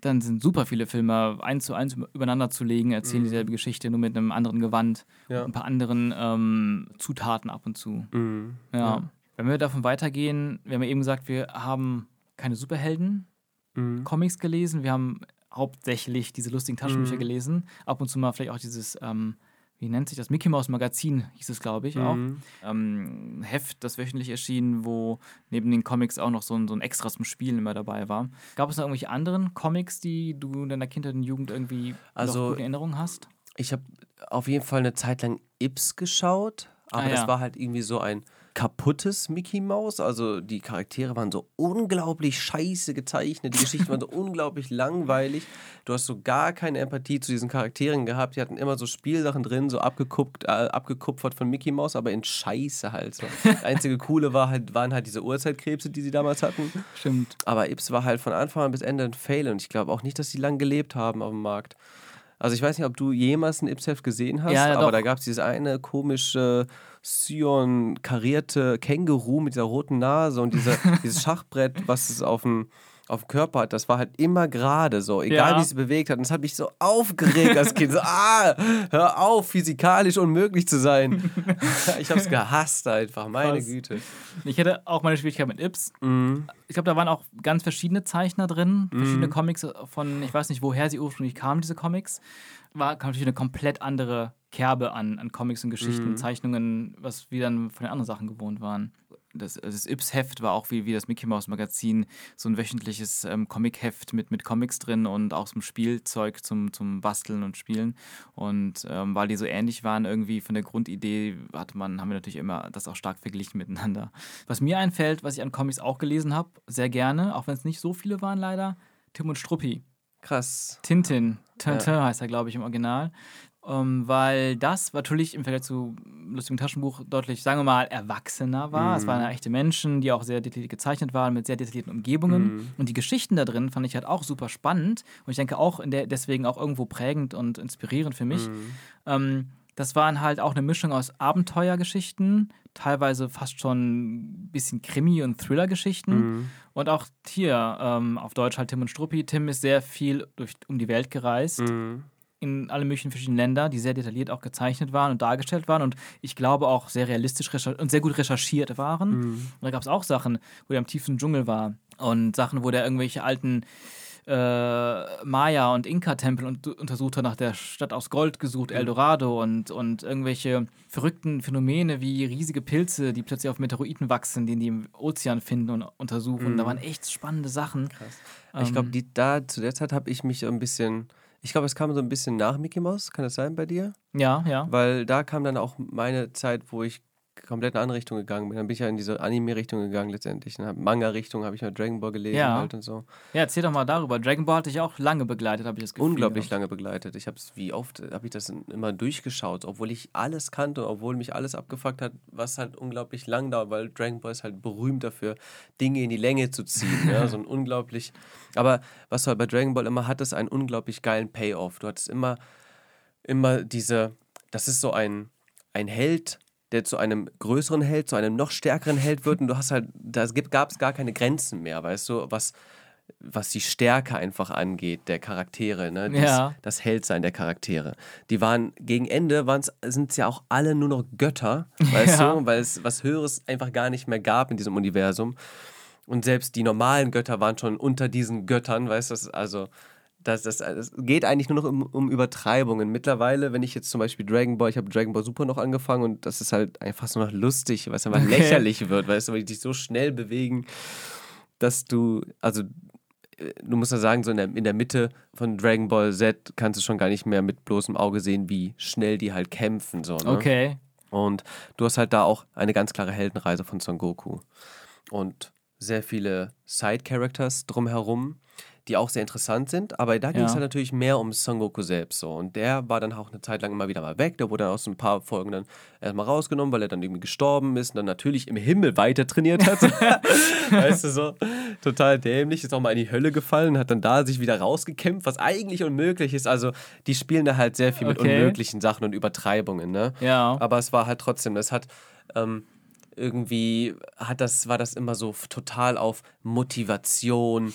dann sind super viele Filme eins zu eins über- übereinander zu legen, erzählen Mhm. dieselbe Geschichte, nur mit einem anderen Gewand, Ja. ein paar anderen ähm, Zutaten ab und zu. Mhm. Ja. Ja. Wenn wir davon weitergehen, wir haben ja eben gesagt, wir haben keine Superhelden-Comics Mhm. gelesen, wir haben hauptsächlich diese lustigen Taschenbücher Mhm. gelesen, ab und zu mal vielleicht auch dieses, ähm, wie nennt sich das, Mickey Mouse Magazin hieß es, glaube ich, auch. Mhm. ähm, Heft, das wöchentlich erschien, wo neben den Comics auch noch so ein, so ein Extra zum Spielen immer dabei war. Gab es noch irgendwelche anderen Comics, die du in deiner Kindheit und Jugend irgendwie Also- noch gute Erinnerungen hast? Ich habe auf jeden Fall eine Zeit lang Ips geschaut, aber Ah, das ja. war halt irgendwie so ein kaputtes Mickey Mouse. Also die Charaktere waren so unglaublich scheiße gezeichnet, die Geschichten waren so unglaublich langweilig. Du hast so gar keine Empathie zu diesen Charakteren gehabt. Die hatten immer so Spielsachen drin, so abgekuppt, äh, abgekupfert von Mickey Mouse, aber in Scheiße halt so. Das einzige Coole war halt, waren halt diese Urzeitkrebse, die sie damals hatten. Stimmt. Aber Ips war halt von Anfang an bis Ende ein Fail und ich glaube auch nicht, dass sie lang gelebt haben auf dem Markt. Also ich weiß nicht, ob du jemals ein Ips-Heft gesehen hast, Ja, ja, aber da gab es dieses eine komische Sion karierte Känguru mit dieser roten Nase und diese, dieses Schachbrett, was es auf dem auf dem Körper hat, das war halt immer gerade so, egal Ja. wie sich bewegt hat. Und das hat mich so aufgeregt als Kind. So, ah, hör auf, physikalisch unmöglich zu sein. ich hab's gehasst einfach, meine Krass. Güte. Ich hatte auch meine Schwierigkeit mit Ips. Mhm. Ich glaube, da waren auch ganz verschiedene Zeichner drin, verschiedene Mhm. Comics von, ich weiß nicht, woher sie ursprünglich kamen, diese Comics. War kam natürlich eine komplett andere Kerbe an, an Comics und Geschichten, Mhm. Zeichnungen, was wir dann von den anderen Sachen gewohnt waren. Das, das Ips-Heft war auch wie, wie das Mickey Mouse Magazin, so ein wöchentliches ähm, Comic-Heft mit, mit Comics drin und auch zum Spielzeug zum, zum Basteln und Spielen. Und ähm, weil die so ähnlich waren, irgendwie von der Grundidee, hatte man, haben wir natürlich immer das auch stark verglichen miteinander. Was mir einfällt, was ich an Comics auch gelesen habe, sehr gerne, auch wenn es nicht so viele waren leider, Tim und Struppi. Krass. Tintin. Tintin heißt er, glaube ich, im Original. Ähm, weil das natürlich im Vergleich zu lustigem Taschenbuch deutlich, sagen wir mal, erwachsener war. Es waren echte Menschen, die auch sehr detailliert gezeichnet waren, mit sehr detaillierten Umgebungen. Und die Geschichten da drin fand ich halt auch super spannend. Und ich denke auch in der, deswegen auch irgendwo prägend und inspirierend für mich. Ähm, das waren halt auch eine Mischung aus Abenteuergeschichten, teilweise fast schon ein bisschen Krimi- und Thriller-Geschichten. Mhm. Und auch hier ähm, auf Deutsch halt Tim und Struppi. Tim ist sehr viel durch, um die Welt gereist, Mhm. In alle möglichen verschiedenen Länder, die sehr detailliert auch gezeichnet waren und dargestellt waren und ich glaube auch sehr realistisch und sehr gut recherchiert waren. Mhm. Und da gab es auch Sachen, wo er im tiefsten Dschungel war und Sachen, wo der irgendwelche alten äh, Maya- und Inka-Tempel und, untersucht hat, nach der Stadt aus Gold gesucht, Eldorado und, und irgendwelche verrückten Phänomene wie riesige Pilze, die plötzlich auf Meteoriten wachsen, die die im Ozean finden und untersuchen. Da waren echt spannende Sachen. Ich Ähm, glaube, die da zu der Zeit habe ich mich so ein bisschen. Ich glaube, es kam so ein bisschen nach Mickey Mouse. Kann das sein bei dir? Ja, ja. Weil da kam dann auch meine Zeit, wo ich komplett in eine andere Richtung gegangen bin. Dann bin ich ja in diese Anime-Richtung gegangen letztendlich. In Manga-Richtung habe ich mal Dragon Ball gelesen Ja. halt und so. Ja, erzähl doch mal darüber. Dragon Ball hatte ich auch lange begleitet, habe ich das Gefühl. Unglaublich lange begleitet. Ich habe es, wie oft habe ich das immer durchgeschaut, obwohl ich alles kannte, obwohl mich alles abgefuckt hat, was halt unglaublich lang dauert, weil Dragon Ball ist halt berühmt dafür, Dinge in die Länge zu ziehen. ja, so ein unglaublich. Aber was du halt bei Dragon Ball immer hattest, einen unglaublich geilen Payoff. Du hattest immer, immer diese, das ist so ein, ein Held, der zu einem größeren Held, zu einem noch stärkeren Held wird und du hast halt, da gab es gar keine Grenzen mehr, weißt du, was, was die Stärke einfach angeht, der Charaktere, ne? Das, Ja. das Heldsein der Charaktere. Die waren, gegen Ende sind es ja auch alle nur noch Götter, weißt Ja. du, weil es was Höheres einfach gar nicht mehr gab in diesem Universum. Und selbst die normalen Götter waren schon unter diesen Göttern, weißt du, also das, das, es geht eigentlich nur noch um, um Übertreibungen. Mittlerweile, wenn ich jetzt zum Beispiel Dragon Ball, ich habe Dragon Ball Super noch angefangen und das ist halt einfach so noch lustig, weil es einfach Okay. lächerlich wird, weißt du, weil die sich so schnell bewegen, dass du, also äh, du musst ja sagen, so in der, in der Mitte von Dragon Ball Z kannst du schon gar nicht mehr mit bloßem Auge sehen, wie schnell die halt kämpfen. So, ne? Okay. Und du hast halt da auch eine ganz klare Heldenreise von Son Goku. Und sehr viele Side-Characters drumherum, die auch sehr interessant sind. Aber da ging es Ja. halt natürlich mehr um Son Goku selbst. So. Und der war dann auch eine Zeit lang immer wieder mal weg. Der wurde dann aus ein paar Folgen dann erstmal rausgenommen, weil er dann irgendwie gestorben ist und dann natürlich im Himmel weiter trainiert hat. weißt du so? Total dämlich. Ist auch mal in die Hölle gefallen, hat dann da sich wieder rausgekämpft, was eigentlich unmöglich ist. Also die spielen da halt sehr viel mit Okay. unmöglichen Sachen und Übertreibungen. Ne? Ja. Aber es war halt trotzdem, es hat ähm, irgendwie, hat das, war das immer so total auf Motivation,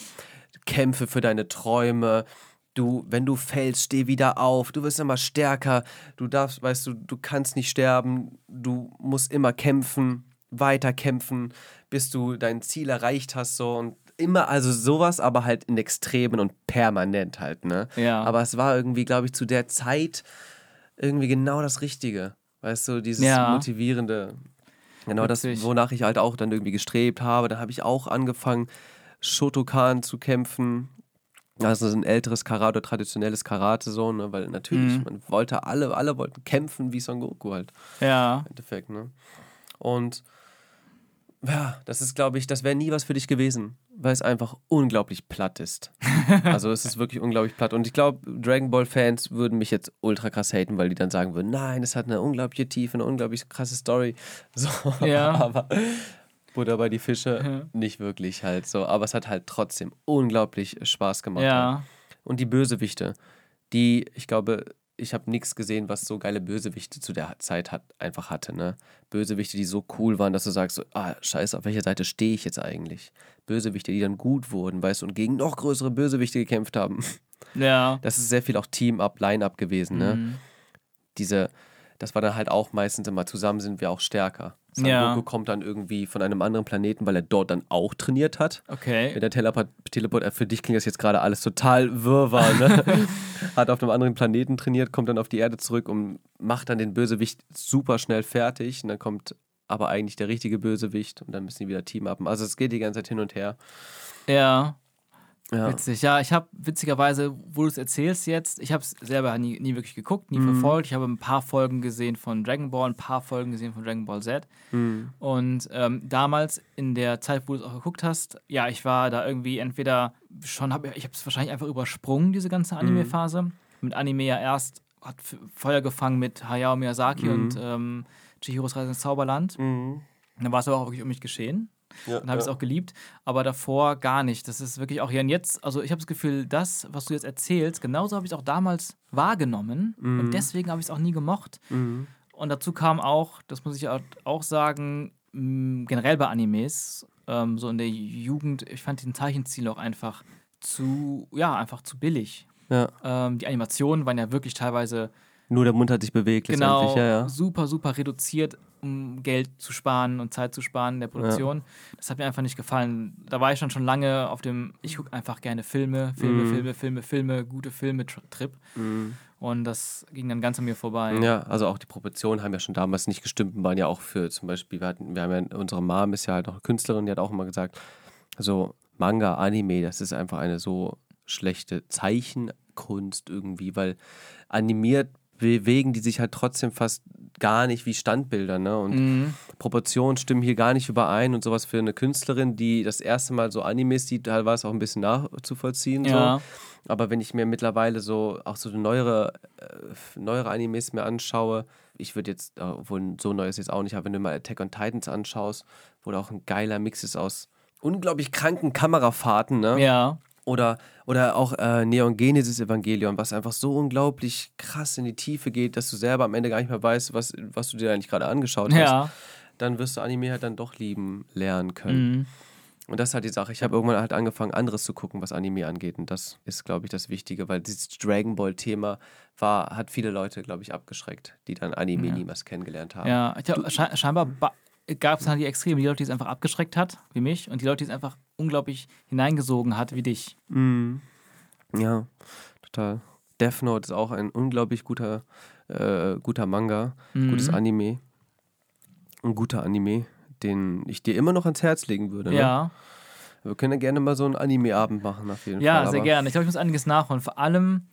Kämpfe für deine Träume. Du, wenn du fällst, steh wieder auf. Du wirst immer stärker. Du darfst, weißt du, du kannst nicht sterben. Du musst immer kämpfen, weiter kämpfen, bis du dein Ziel erreicht hast. So und immer, also sowas, aber halt in Extremen und permanent halt, ne? Ja. Aber es war irgendwie, glaube ich, zu der Zeit irgendwie genau das Richtige. Weißt du, dieses Ja. motivierende. Genau das, Witzig. wonach ich halt auch dann irgendwie gestrebt habe. Dann habe ich auch angefangen, Shotokan zu kämpfen. Also ein älteres Karate, traditionelles Karate so, ne? Weil natürlich, Mhm. man wollte alle, alle wollten kämpfen wie Son Goku halt. ja. Im Endeffekt, ne? Und ja, das ist, glaube ich, das wäre nie was für dich gewesen, weil es einfach unglaublich platt ist. also es ist wirklich unglaublich platt. Und ich glaube, Dragon Ball-Fans würden mich jetzt ultra krass haten, weil die dann sagen würden, nein, es hat eine unglaubliche Tiefe, eine unglaublich krasse Story. So, Ja. aber Butter bei die Fische, nicht wirklich halt so. Aber es hat halt trotzdem unglaublich Spaß gemacht. halt. Ja. Und die Bösewichte, die, ich glaube, ich habe nichts gesehen, was so geile Bösewichte zu der Zeit hat, einfach hatte, ne? Bösewichte, die so cool waren, dass du sagst, so, ah, scheiße, auf welcher Seite stehe ich jetzt eigentlich? Bösewichte, die dann gut wurden, weißt du, und gegen noch größere Bösewichte gekämpft haben. Ja. Das ist sehr viel auch Team-Up, Line-Up gewesen, ne? Mhm. Diese, das war dann halt auch meistens immer, zusammen sind wir auch stärker. Son Ja. Kommt dann irgendwie von einem anderen Planeten, weil er dort dann auch trainiert hat. Okay. Mit der Teleport, Teleport äh, für dich klingt das jetzt gerade alles total wirrwarr, ne? Hat auf einem anderen Planeten trainiert, kommt dann auf die Erde zurück und macht dann den Bösewicht super schnell fertig. Und dann kommt aber eigentlich der richtige Bösewicht und dann müssen die wieder Team upen. Also es geht die ganze Zeit hin und her. Ja. Ja. Witzig. Ja, ich habe witzigerweise, wo du es erzählst jetzt, ich habe es selber nie, nie wirklich geguckt, Mhm. nie verfolgt. Ich habe ein paar Folgen gesehen von Dragon Ball, ein paar Folgen gesehen von Dragon Ball Z. Mhm. Und ähm, damals in der Zeit, wo du es auch geguckt hast, ja, ich war da irgendwie entweder schon, hab, ich habe es wahrscheinlich einfach übersprungen, diese ganze Anime-Phase. Mit Anime ja erst hat Feuer gefangen mit Hayao Miyazaki und ähm, Chihiros Reise ins Zauberland. Mhm. Dann war es aber auch wirklich um mich geschehen. Ja, Dann habe ich es ja. auch geliebt, aber davor gar nicht. Das ist wirklich auch hier und jetzt, also ich habe das Gefühl, das, was du jetzt erzählst, genauso habe ich es auch damals wahrgenommen und deswegen habe ich es auch nie gemocht. Mhm. Und dazu kam auch, das muss ich auch- sagen, generell bei Animes, ähm, so in der Jugend, ich fand den Zeichenstil auch einfach zu, ja, einfach zu billig. Ja. Ähm, die Animationen waren ja wirklich teilweise Nur der Mund hat sich bewegt, genau letztendlich, ja, ja. super, super reduziert, um Geld zu sparen und Zeit zu sparen in der Produktion. Das hat mir einfach nicht gefallen. Da war ich schon schon lange auf dem, ich gucke einfach gerne Filme, Filme, Mhm. Filme, Filme, Filme, gute Filme-Trip. Und das ging dann ganz an mir vorbei. Ja, also auch die Proportionen haben ja schon damals nicht gestimmt und waren ja auch für zum Beispiel, wir hatten, wir haben ja, unsere Mom ist ja halt auch eine Künstlerin, die hat auch immer gesagt, so Manga, Anime, das ist einfach eine so schlechte Zeichenkunst irgendwie, weil animiert bewegen die sich halt trotzdem fast gar nicht wie Standbilder, ne? Und Mhm. Proportionen stimmen hier gar nicht überein und sowas für eine Künstlerin, die das erste Mal so Animes sieht, da war es auch ein bisschen nachzuvollziehen. Ja. So. Aber wenn ich mir mittlerweile so auch so neuere, äh, neuere Animes mir anschaue, ich würde jetzt, obwohl so neu ist jetzt auch nicht, aber wenn du mal Attack on Titans anschaust, wo da auch ein geiler Mix ist aus unglaublich kranken Kamerafahrten, ne? Ja. Oder, oder auch äh, Neon Genesis Evangelion, was einfach so unglaublich krass in die Tiefe geht, dass du selber am Ende gar nicht mehr weißt, was, was du dir eigentlich gerade angeschaut hast. Ja. Dann wirst du Anime halt dann doch lieben lernen können. Mhm. Und das ist halt die Sache. Ich habe irgendwann halt angefangen, anderes zu gucken, was Anime angeht. Und das ist, glaube ich, das Wichtige, weil dieses Dragon Ball-Thema war, hat viele Leute, glaube ich, abgeschreckt, die dann Anime niemals kennengelernt haben. Ja, ich glaub, sche scheinbar gab es halt die Extreme, die Leute, die es einfach abgeschreckt hat, wie mich, und die Leute, die es einfach unglaublich hineingesogen hat, wie dich. Mhm. Ja, total. Death Note ist auch ein unglaublich guter, äh, guter Manga, Mhm. gutes Anime. Ein guter Anime, den ich dir immer noch ans Herz legen würde. Ne? Ja, Wir können ja gerne mal so einen Anime-Abend machen, auf jeden ja, Fall. sehr aber- gerne. Ich glaube, ich muss einiges nachholen. Vor allem,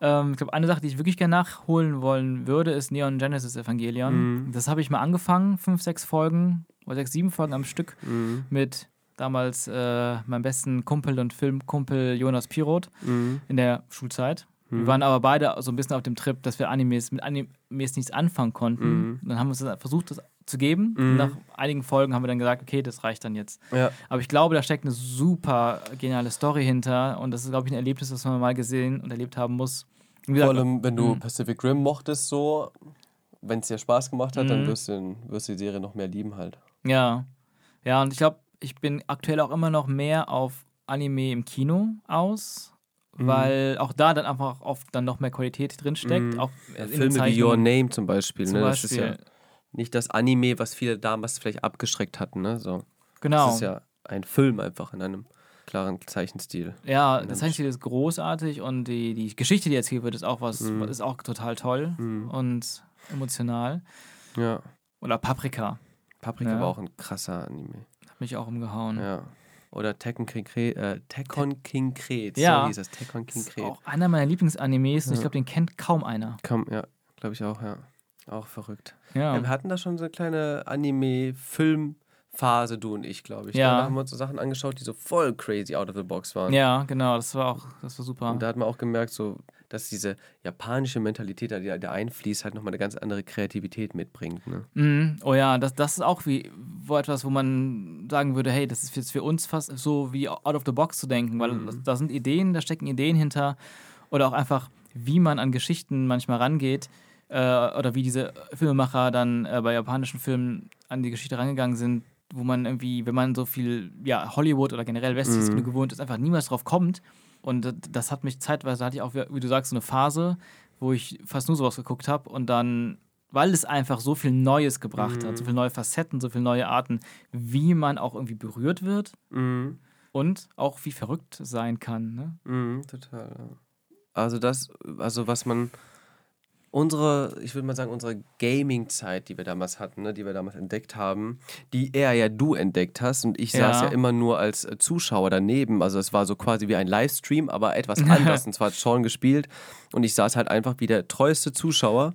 ähm, ich glaube, eine Sache, die ich wirklich gerne nachholen wollen würde, ist Neon Genesis Evangelion. Mhm. Das habe ich mal angefangen, fünf, sechs Folgen oder sechs, sieben Folgen am Stück Mhm. mit damals äh, meinem besten Kumpel und Filmkumpel Jonas Piroth Mhm. in der Schulzeit. Mhm. Wir waren aber beide so ein bisschen auf dem Trip, dass wir Animes mit Animes nichts anfangen konnten. Mhm. Dann haben wir versucht, das zu geben. Mhm. Nach einigen Folgen haben wir dann gesagt, okay, das reicht dann jetzt. Ja. Aber ich glaube, da steckt eine super geniale Story hinter. Und das ist, glaube ich, ein Erlebnis, das man mal gesehen und erlebt haben muss. Wie Vor gesagt, allem, wenn du Mhm. Pacific Rim mochtest, so, wenn es dir Spaß gemacht hat, dann Mhm. wirst du, wirst du die Serie noch mehr lieben halt. Ja. Ja, und ich glaube, ich bin aktuell auch immer noch mehr auf Anime im Kino aus. Mhm. Weil auch da dann einfach oft dann noch mehr Qualität drinsteckt. Mhm. Auch Filme wie Your Name zum Beispiel, zum ne? Das ist ja Beispiel. Nicht das Anime, was viele damals vielleicht abgeschreckt hatten, ne? So. Genau. Das ist ja ein Film einfach in einem klaren Zeichenstil. Ja, das Zeichenstil ist großartig und die, die Geschichte, die erzählt wird, ist auch was, Mhm. ist auch total toll Mhm. und emotional. Ja. Oder Paprika, Paprika Ja. war auch ein krasser Anime. hat mich auch umgehauen. Ja. Oder Tekken King Kret, äh, Tekkon King Kret, Ja. so hieß es, Tekkon King Das ist Kret. auch einer meiner Lieblingsanimes und ich Ja. glaube, den kennt kaum einer. Komm, ja, glaube ich auch, ja. Auch verrückt. Ja, Ja, wir hatten da schon so eine kleine Anime-Film-Phase, du und ich, glaube ich. Ja. Da haben wir uns so Sachen angeschaut, die so voll crazy out of the box waren. ja genau, das war auch, das war super. Und da hat man auch gemerkt, so, dass diese japanische Mentalität, die da einfließt, halt nochmal eine ganz andere Kreativität mitbringt. Ne? Mhm. Oh ja, das, das ist auch wie wo etwas, wo man sagen würde, hey, das ist jetzt für uns fast so wie out of the box zu denken, weil Mhm. das, da sind Ideen, da stecken Ideen hinter oder auch einfach, wie man an Geschichten manchmal rangeht äh, oder wie diese Filmemacher dann äh, bei japanischen Filmen an die Geschichte rangegangen sind, wo man irgendwie, wenn man so viel ja, Hollywood oder generell westliches Mhm. Gewohnt ist, einfach niemals drauf kommt. Und das- hat mich zeitweise, hatte ich auch, wie du sagst, so eine Phase, wo ich fast nur sowas geguckt habe und dann, weil es einfach so viel Neues gebracht hat, so viele neue Facetten, so viele neue Arten, wie man auch irgendwie berührt wird Mhm. und auch wie verrückt sein kann. Ne? Mhm, total. Also das, also was man unsere, ich würde mal sagen, unsere Gaming-Zeit, die wir damals hatten, ne, die wir damals entdeckt haben, die eher ja du entdeckt hast und ich saß Ja. ja immer nur als äh, Zuschauer daneben. Also es war so quasi wie ein Livestream, aber etwas anders. und zwar hat Sean gespielt und ich saß halt einfach wie der treueste Zuschauer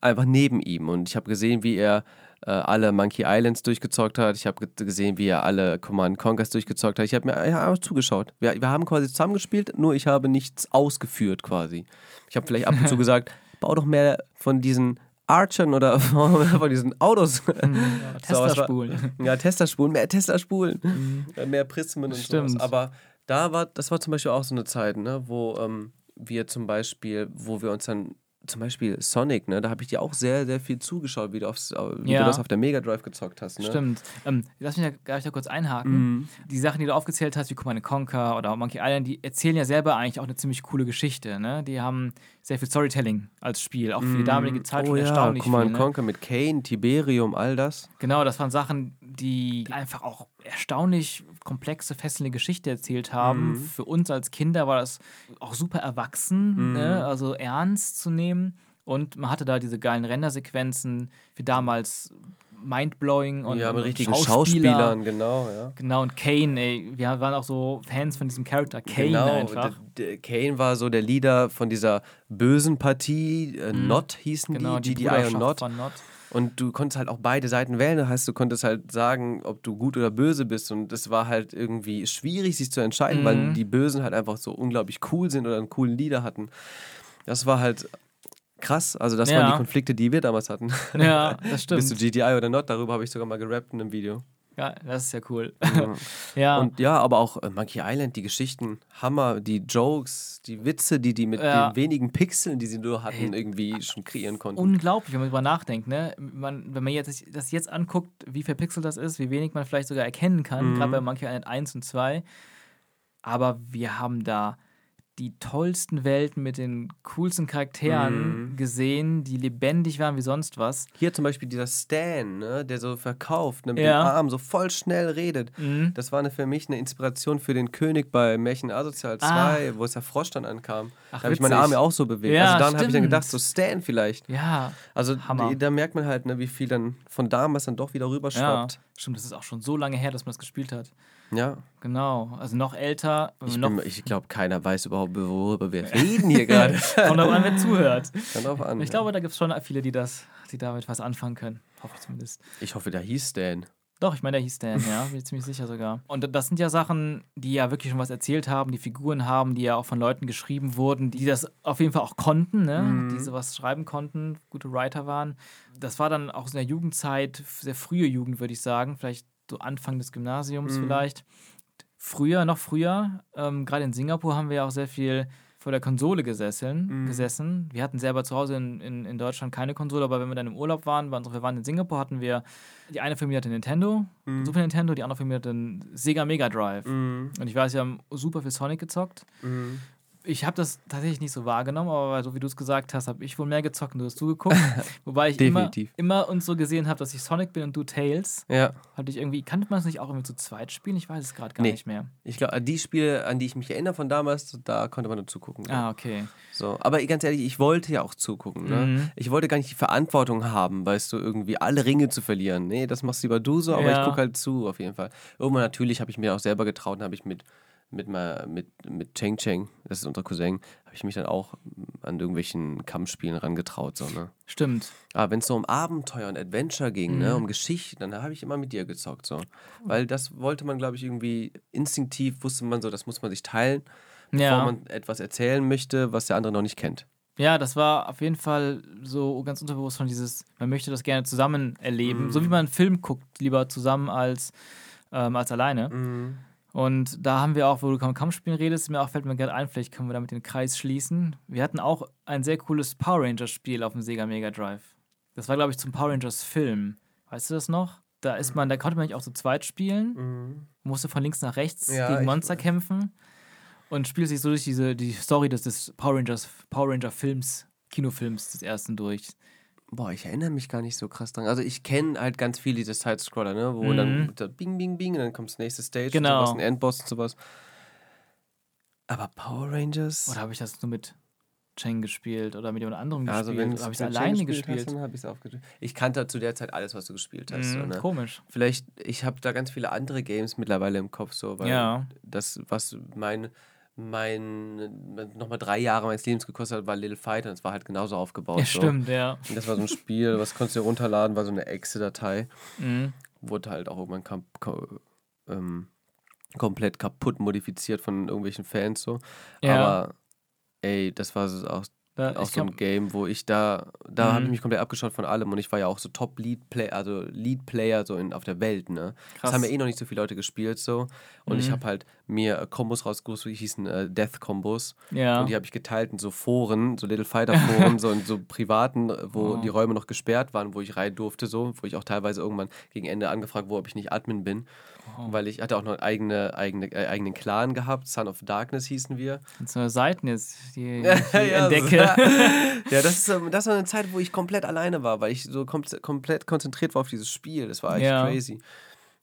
einfach neben ihm und ich habe gesehen, wie er äh, alle Monkey Islands durchgezockt hat. Ich habe ge gesehen, wie er alle Command Conquers durchgezockt hat. Ich habe mir ja, einfach zugeschaut. Wir, wir haben quasi zusammengespielt, nur ich habe nichts ausgeführt quasi. Ich habe vielleicht ab und zu gesagt, bau doch mehr von diesen Archern oder von diesen Autos. Ja, was war- Testerspulen. Ja, Testerspulen, mehr Testerspulen, äh, mehr Prismen und Stimmt. sowas. Aber da war, das war zum Beispiel auch so eine Zeit, ne, wo ähm, wir zum Beispiel, wo wir uns dann zum Beispiel Sonic, ne? Da habe ich dir auch sehr, sehr viel zugeschaut, wie du, aufs, wie Ja. du das auf der Mega Drive gezockt hast, ne? Stimmt. Ähm, lass mich da, gleich da kurz einhaken. Mhm. Die Sachen, die du aufgezählt hast, wie Command Conquer oder Monkey Island, die erzählen ja selber eigentlich auch eine ziemlich coole Geschichte. Ne? Die haben sehr viel Storytelling als Spiel, auch für die damalige Zeit oh schon ja, erstaunlich Command viel. Ne? Conquer mit Kane, Tiberium, all das. Genau, das waren Sachen, die einfach auch erstaunlich komplexe, fesselnde Geschichte erzählt haben. Mhm. Für uns als Kinder war das auch super erwachsen, Mhm. ne? also ernst zu nehmen. Und man hatte da diese geilen Rendersequenzen, wie damals mindblowing und, ja, mit richtigen Schauspieler. Schauspielern, genau, ja. Genau, und Kane, ey, wir waren auch so Fans von diesem Charakter Kane genau, einfach. d- Kane war so der Leader von dieser bösen Partie, äh, Not hießen Mhm. Genau, die, die GDI und Not. Not. Und du konntest halt auch beide Seiten wählen. Das heißt, du konntest halt sagen, ob du gut oder böse bist. Und es war halt irgendwie schwierig, sich zu entscheiden, weil Mhm. die Bösen halt einfach so unglaublich cool sind oder einen coolen Leader hatten. Das war halt krass. Also, das Ja. waren die Konflikte, die wir damals hatten. Ja, das Bist du stimmt. GDI oder Not? Darüber habe ich sogar mal gerappt in einem Video. Ja, das ist ja cool. Ja. ja. Und ja, aber auch äh, Monkey Island, die Geschichten, Hammer, die Jokes, die Witze, die die mit Ja. den wenigen Pixeln, die sie nur hatten, irgendwie schon kreieren konnten. Unglaublich, wenn man drüber nachdenkt, ne? Man, wenn man jetzt das jetzt anguckt, wie verpixelt das ist, wie wenig man vielleicht sogar erkennen kann, Mhm. gerade bei Monkey Island 1 und 2. Aber wir haben da die tollsten Welten mit den coolsten Charakteren Mhm. gesehen, die lebendig waren wie sonst was. Hier zum Beispiel dieser Stan, ne, der so verkauft, ne, mit Ja. dem Arm so voll schnell redet. Mhm. Das war eine, für mich eine Inspiration für den König bei Märchen Asozial 2, wo es der Frosch dann ankam. Ach, da habe ich meine. Arme auch so bewegt. Ja, also dann habe ich dann gedacht, so Stan vielleicht. Ja, Also Hammer. die, da merkt man halt, ne, wie viel dann von damals dann doch wieder ja. rüberschwappt. Stimmt, das ist auch schon so lange her, dass man das gespielt hat. Ja. Genau. Also noch älter. Ich, noch, bin mir- ich glaube, keiner weiß überhaupt, worüber wir reden hier gerade. kommt drauf an, wer zuhört. Kann drauf an. Ich glaube, da gibt es schon viele, die das, die damit was anfangen können. Hoffe ich zumindest. ich hoffe, da hieß Stan. Doch, ich meine, der hieß Dan, ja, bin ich ziemlich sicher sogar. Und das sind ja Sachen, die ja wirklich schon was erzählt haben, die Figuren haben, die ja auch von Leuten geschrieben wurden, die das auf jeden Fall auch konnten, ne? Mhm. die sowas schreiben konnten, gute Writer waren. Das war dann auch in der Jugendzeit, sehr frühe Jugend, würde ich sagen, vielleicht so Anfang des Gymnasiums Mhm. vielleicht. Früher, noch früher, ähm, gerade in Singapur haben wir ja auch sehr viel vor der Konsole gesessen, Mhm. gesessen. Wir hatten selber zu Hause in, in, in Deutschland keine Konsole, aber wenn wir dann im Urlaub waren, waren wir waren in Singapur, hatten wir, die eine Familie hatte Nintendo, Mhm. Super Nintendo, die andere Familie hatte einen Sega Mega Drive. Mhm. Und ich weiß, wir haben super viel Sonic gezockt. Ich habe das tatsächlich nicht so wahrgenommen, aber so wie du es gesagt hast, habe ich wohl mehr gezockt und du hast zugeguckt. Wobei ich immer, immer uns so gesehen habe, dass ich Sonic bin und du Tails. Ja. Hatte ich irgendwie, kannte man es nicht auch irgendwie zu zweit spielen? Ich weiß es gerade gar Nee. nicht mehr. Ich glaube, die Spiele, an die ich mich erinnere von damals, da konnte man nur zugucken. Ah, okay. So. Aber ganz ehrlich, ich wollte ja auch zugucken. Ne? Mhm. Ich wollte gar nicht die Verantwortung haben, weißt du, irgendwie alle Ringe zu verlieren. Nee, das machst lieber du so, aber Ja. ich gucke halt zu, auf jeden Fall. Irgendwann natürlich habe ich mir auch selber getraut und habe ich mit, mit, mal, mit, mit Cheng Cheng, das ist unser Cousin, habe ich mich dann auch an irgendwelchen Kampfspielen rangetraut. So, ne? Stimmt. Aber wenn es so um Abenteuer und Adventure ging, ne, Mhm. um Geschichten, dann habe ich immer mit dir gezockt. So. Weil das wollte man, glaube ich, irgendwie instinktiv, wusste man so, das muss man sich teilen, bevor Ja. man etwas erzählen möchte, was der andere noch nicht kennt. Ja, das war auf jeden Fall so ganz unterbewusst von dieses, man möchte das gerne zusammen erleben. Mhm. So wie man einen Film guckt, lieber zusammen als, ähm, als alleine. Und da haben wir auch, wo du vom Kampfspielen redest, mir auch fällt mir gerade ein, vielleicht können wir damit den Kreis schließen. Wir hatten auch ein sehr cooles Power Rangers Spiel auf dem Sega Mega Drive. Das war, glaube ich, zum Power Rangers Film. Weißt du das noch? Da ist man, da konnte man nicht auch zu zweit spielen, musste von links nach rechts Ja, gegen ich- Monster kämpfen und spielt sich so durch diese die Story des, des Power Rangers Power Ranger Films, Kinofilms des ersten durch. Boah, ich erinnere mich gar nicht so krass dran. Also ich kenne halt ganz viel diese Side-Scroller, ne? Wo Mhm. dann da bing, bing, bing, und dann kommt das nächste Stage Genau. und sowas, ein Endboss und sowas. Aber Power Rangers? Oder habe ich das nur mit Cheng gespielt oder mit jemand anderem also gespielt? wenn oder habe ich es alleine gespielt gespielt? Hast. Ich kannte zu der Zeit alles, was du gespielt hast. so, Mhm, ne? Komisch. Vielleicht, ich habe da ganz viele andere Games mittlerweile im Kopf, so, weil Ja. das, was mein, mein nochmal drei Jahre meines Lebens gekostet hat, war Little Fighter und es war halt genauso aufgebaut. Ja, so. stimmt, ja. Und das war so ein Spiel, was konntest du dir runterladen, war so eine Exe-Datei. Mhm. Wurde halt auch irgendwann kam, kam, ähm, komplett kaputt modifiziert von irgendwelchen Fans so. Ja. Aber ey, das war so auch, Da, auch ich so ein Game, wo ich da, da habe Mhm. ich mich komplett abgeschaut von allem und ich war ja auch so Top Lead Player, also Lead Player so in, auf der Welt, ne? Das krass. haben ja eh noch nicht so viele Leute gespielt so und ich Mhm. habe halt mir äh, Kombos rausgesucht, die hießen äh, Death-Kombos. Ja. Und die habe ich geteilt in so Foren, so Little Fighter-Foren, so in so privaten, äh, wo Oh. die Räume noch gesperrt waren, wo ich rein durfte, so, wo ich auch teilweise irgendwann gegen Ende angefragt wurde, ob ich nicht Admin bin. Oh. Weil ich hatte auch noch einen eigene, eigene, äh, eigenen Clan gehabt, Son of Darkness hießen wir. so Seiten jetzt, die, die Ja, entdecke. ja, das ist, ähm, das war eine Zeit, wo ich komplett alleine war, weil ich so kom komplett konzentriert war auf dieses Spiel. Das war echt Ja. crazy.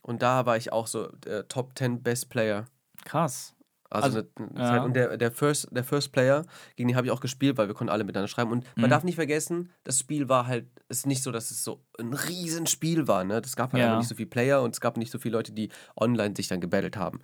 Und da war ich auch so äh, Top 10 Best Player. Krass. Also, Also, ja. Und der, der, First, der First Player, gegen den habe ich auch gespielt, weil wir konnten alle miteinander schreiben. Und man Mhm. darf nicht vergessen, das Spiel war halt, es ist nicht so, dass es so ein Riesenspiel war. Ne? Es gab halt Ja. einfach nicht so viele Player und es gab nicht so viele Leute, die online sich dann gebattelt haben.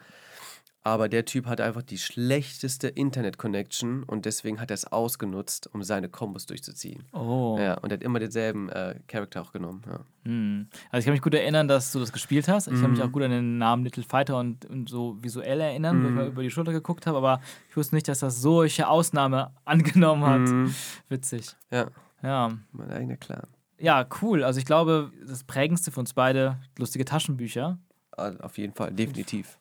Aber der Typ hatte einfach die schlechteste Internet-Connection und deswegen hat er es ausgenutzt, um seine Kombos durchzuziehen. Oh. Ja, und er hat immer denselben äh, Charakter auch genommen. Ja. Hm. Also ich kann mich gut erinnern, dass du das gespielt hast. Ich kann mich Mhm. auch gut an den Namen Little Fighter und, und so visuell erinnern, wo ich Mhm. mal über die Schulter geguckt habe, aber ich wusste nicht, dass das solche Ausnahme angenommen hat. Mhm. Witzig. Ja, Ja. mein eigener Clan. Ja, cool. Also ich glaube, das prägendste für uns beide, lustige Taschenbücher. Ah, Auf jeden Fall, definitiv.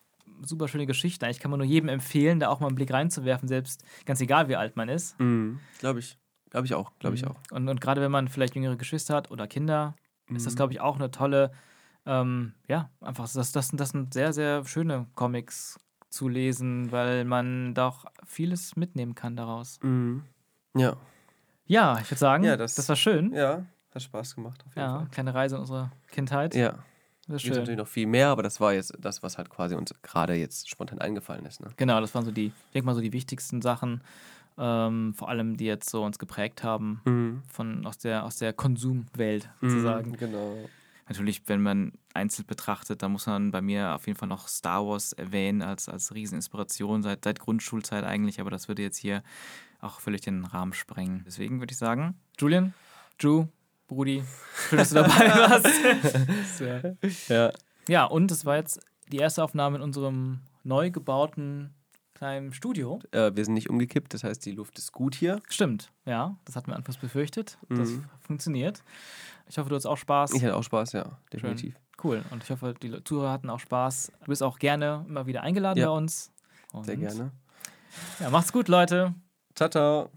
Super schöne Geschichten. Eigentlich kann man nur jedem empfehlen, da auch mal einen Blick reinzuwerfen, selbst ganz egal, wie alt man ist. Mhm. Glaube ich. Glaube ich auch. Glaube ich Mhm. auch. Und, und gerade wenn man vielleicht jüngere Geschwister hat oder Kinder, ist das, Mhm. glaube ich, auch eine tolle, ähm, ja, einfach, das, das, das sind sehr, sehr schöne Comics zu lesen, weil man doch vieles mitnehmen kann daraus. Mhm. Ja. Ja, ich würde sagen, Ja, das, das- war schön. Ja, hat Spaß gemacht. Auf jeden Ja, kleine Reise in unsere Kindheit. Fall. Ja. Das ist Gibt natürlich noch viel mehr, aber das war jetzt das, was halt quasi uns gerade jetzt spontan eingefallen ist. Ne? Genau, das waren so die, ich denke mal, so die wichtigsten Sachen, ähm, vor allem die jetzt so uns geprägt haben, Mhm. von, aus, der, aus der Konsumwelt sozusagen. Mhm, Genau. Natürlich, wenn man einzeln betrachtet, da muss man bei mir auf jeden Fall noch Star Wars erwähnen als, als Rieseninspiration seit, seit Grundschulzeit eigentlich, aber das würde jetzt hier auch völlig den Rahmen sprengen. Deswegen würde ich sagen, Julian, Drew, Brudi, schön, dass du dabei warst. Ja. Ja, und es war jetzt die erste Aufnahme in unserem neu gebauten kleinen Studio. Äh, wir sind nicht umgekippt, das heißt, die Luft ist gut hier. Stimmt, ja, das hatten wir anfangs befürchtet. Das Mhm. funktioniert. Ich hoffe, du hast auch Spaß. Ich hatte auch Spaß, ja, definitiv. Cool. Und ich hoffe, die Zuhörer hatten auch Spaß. Du bist auch gerne immer wieder eingeladen Ja. bei uns. Und Sehr gerne. Ja, macht's gut, Leute. Ciao, ciao.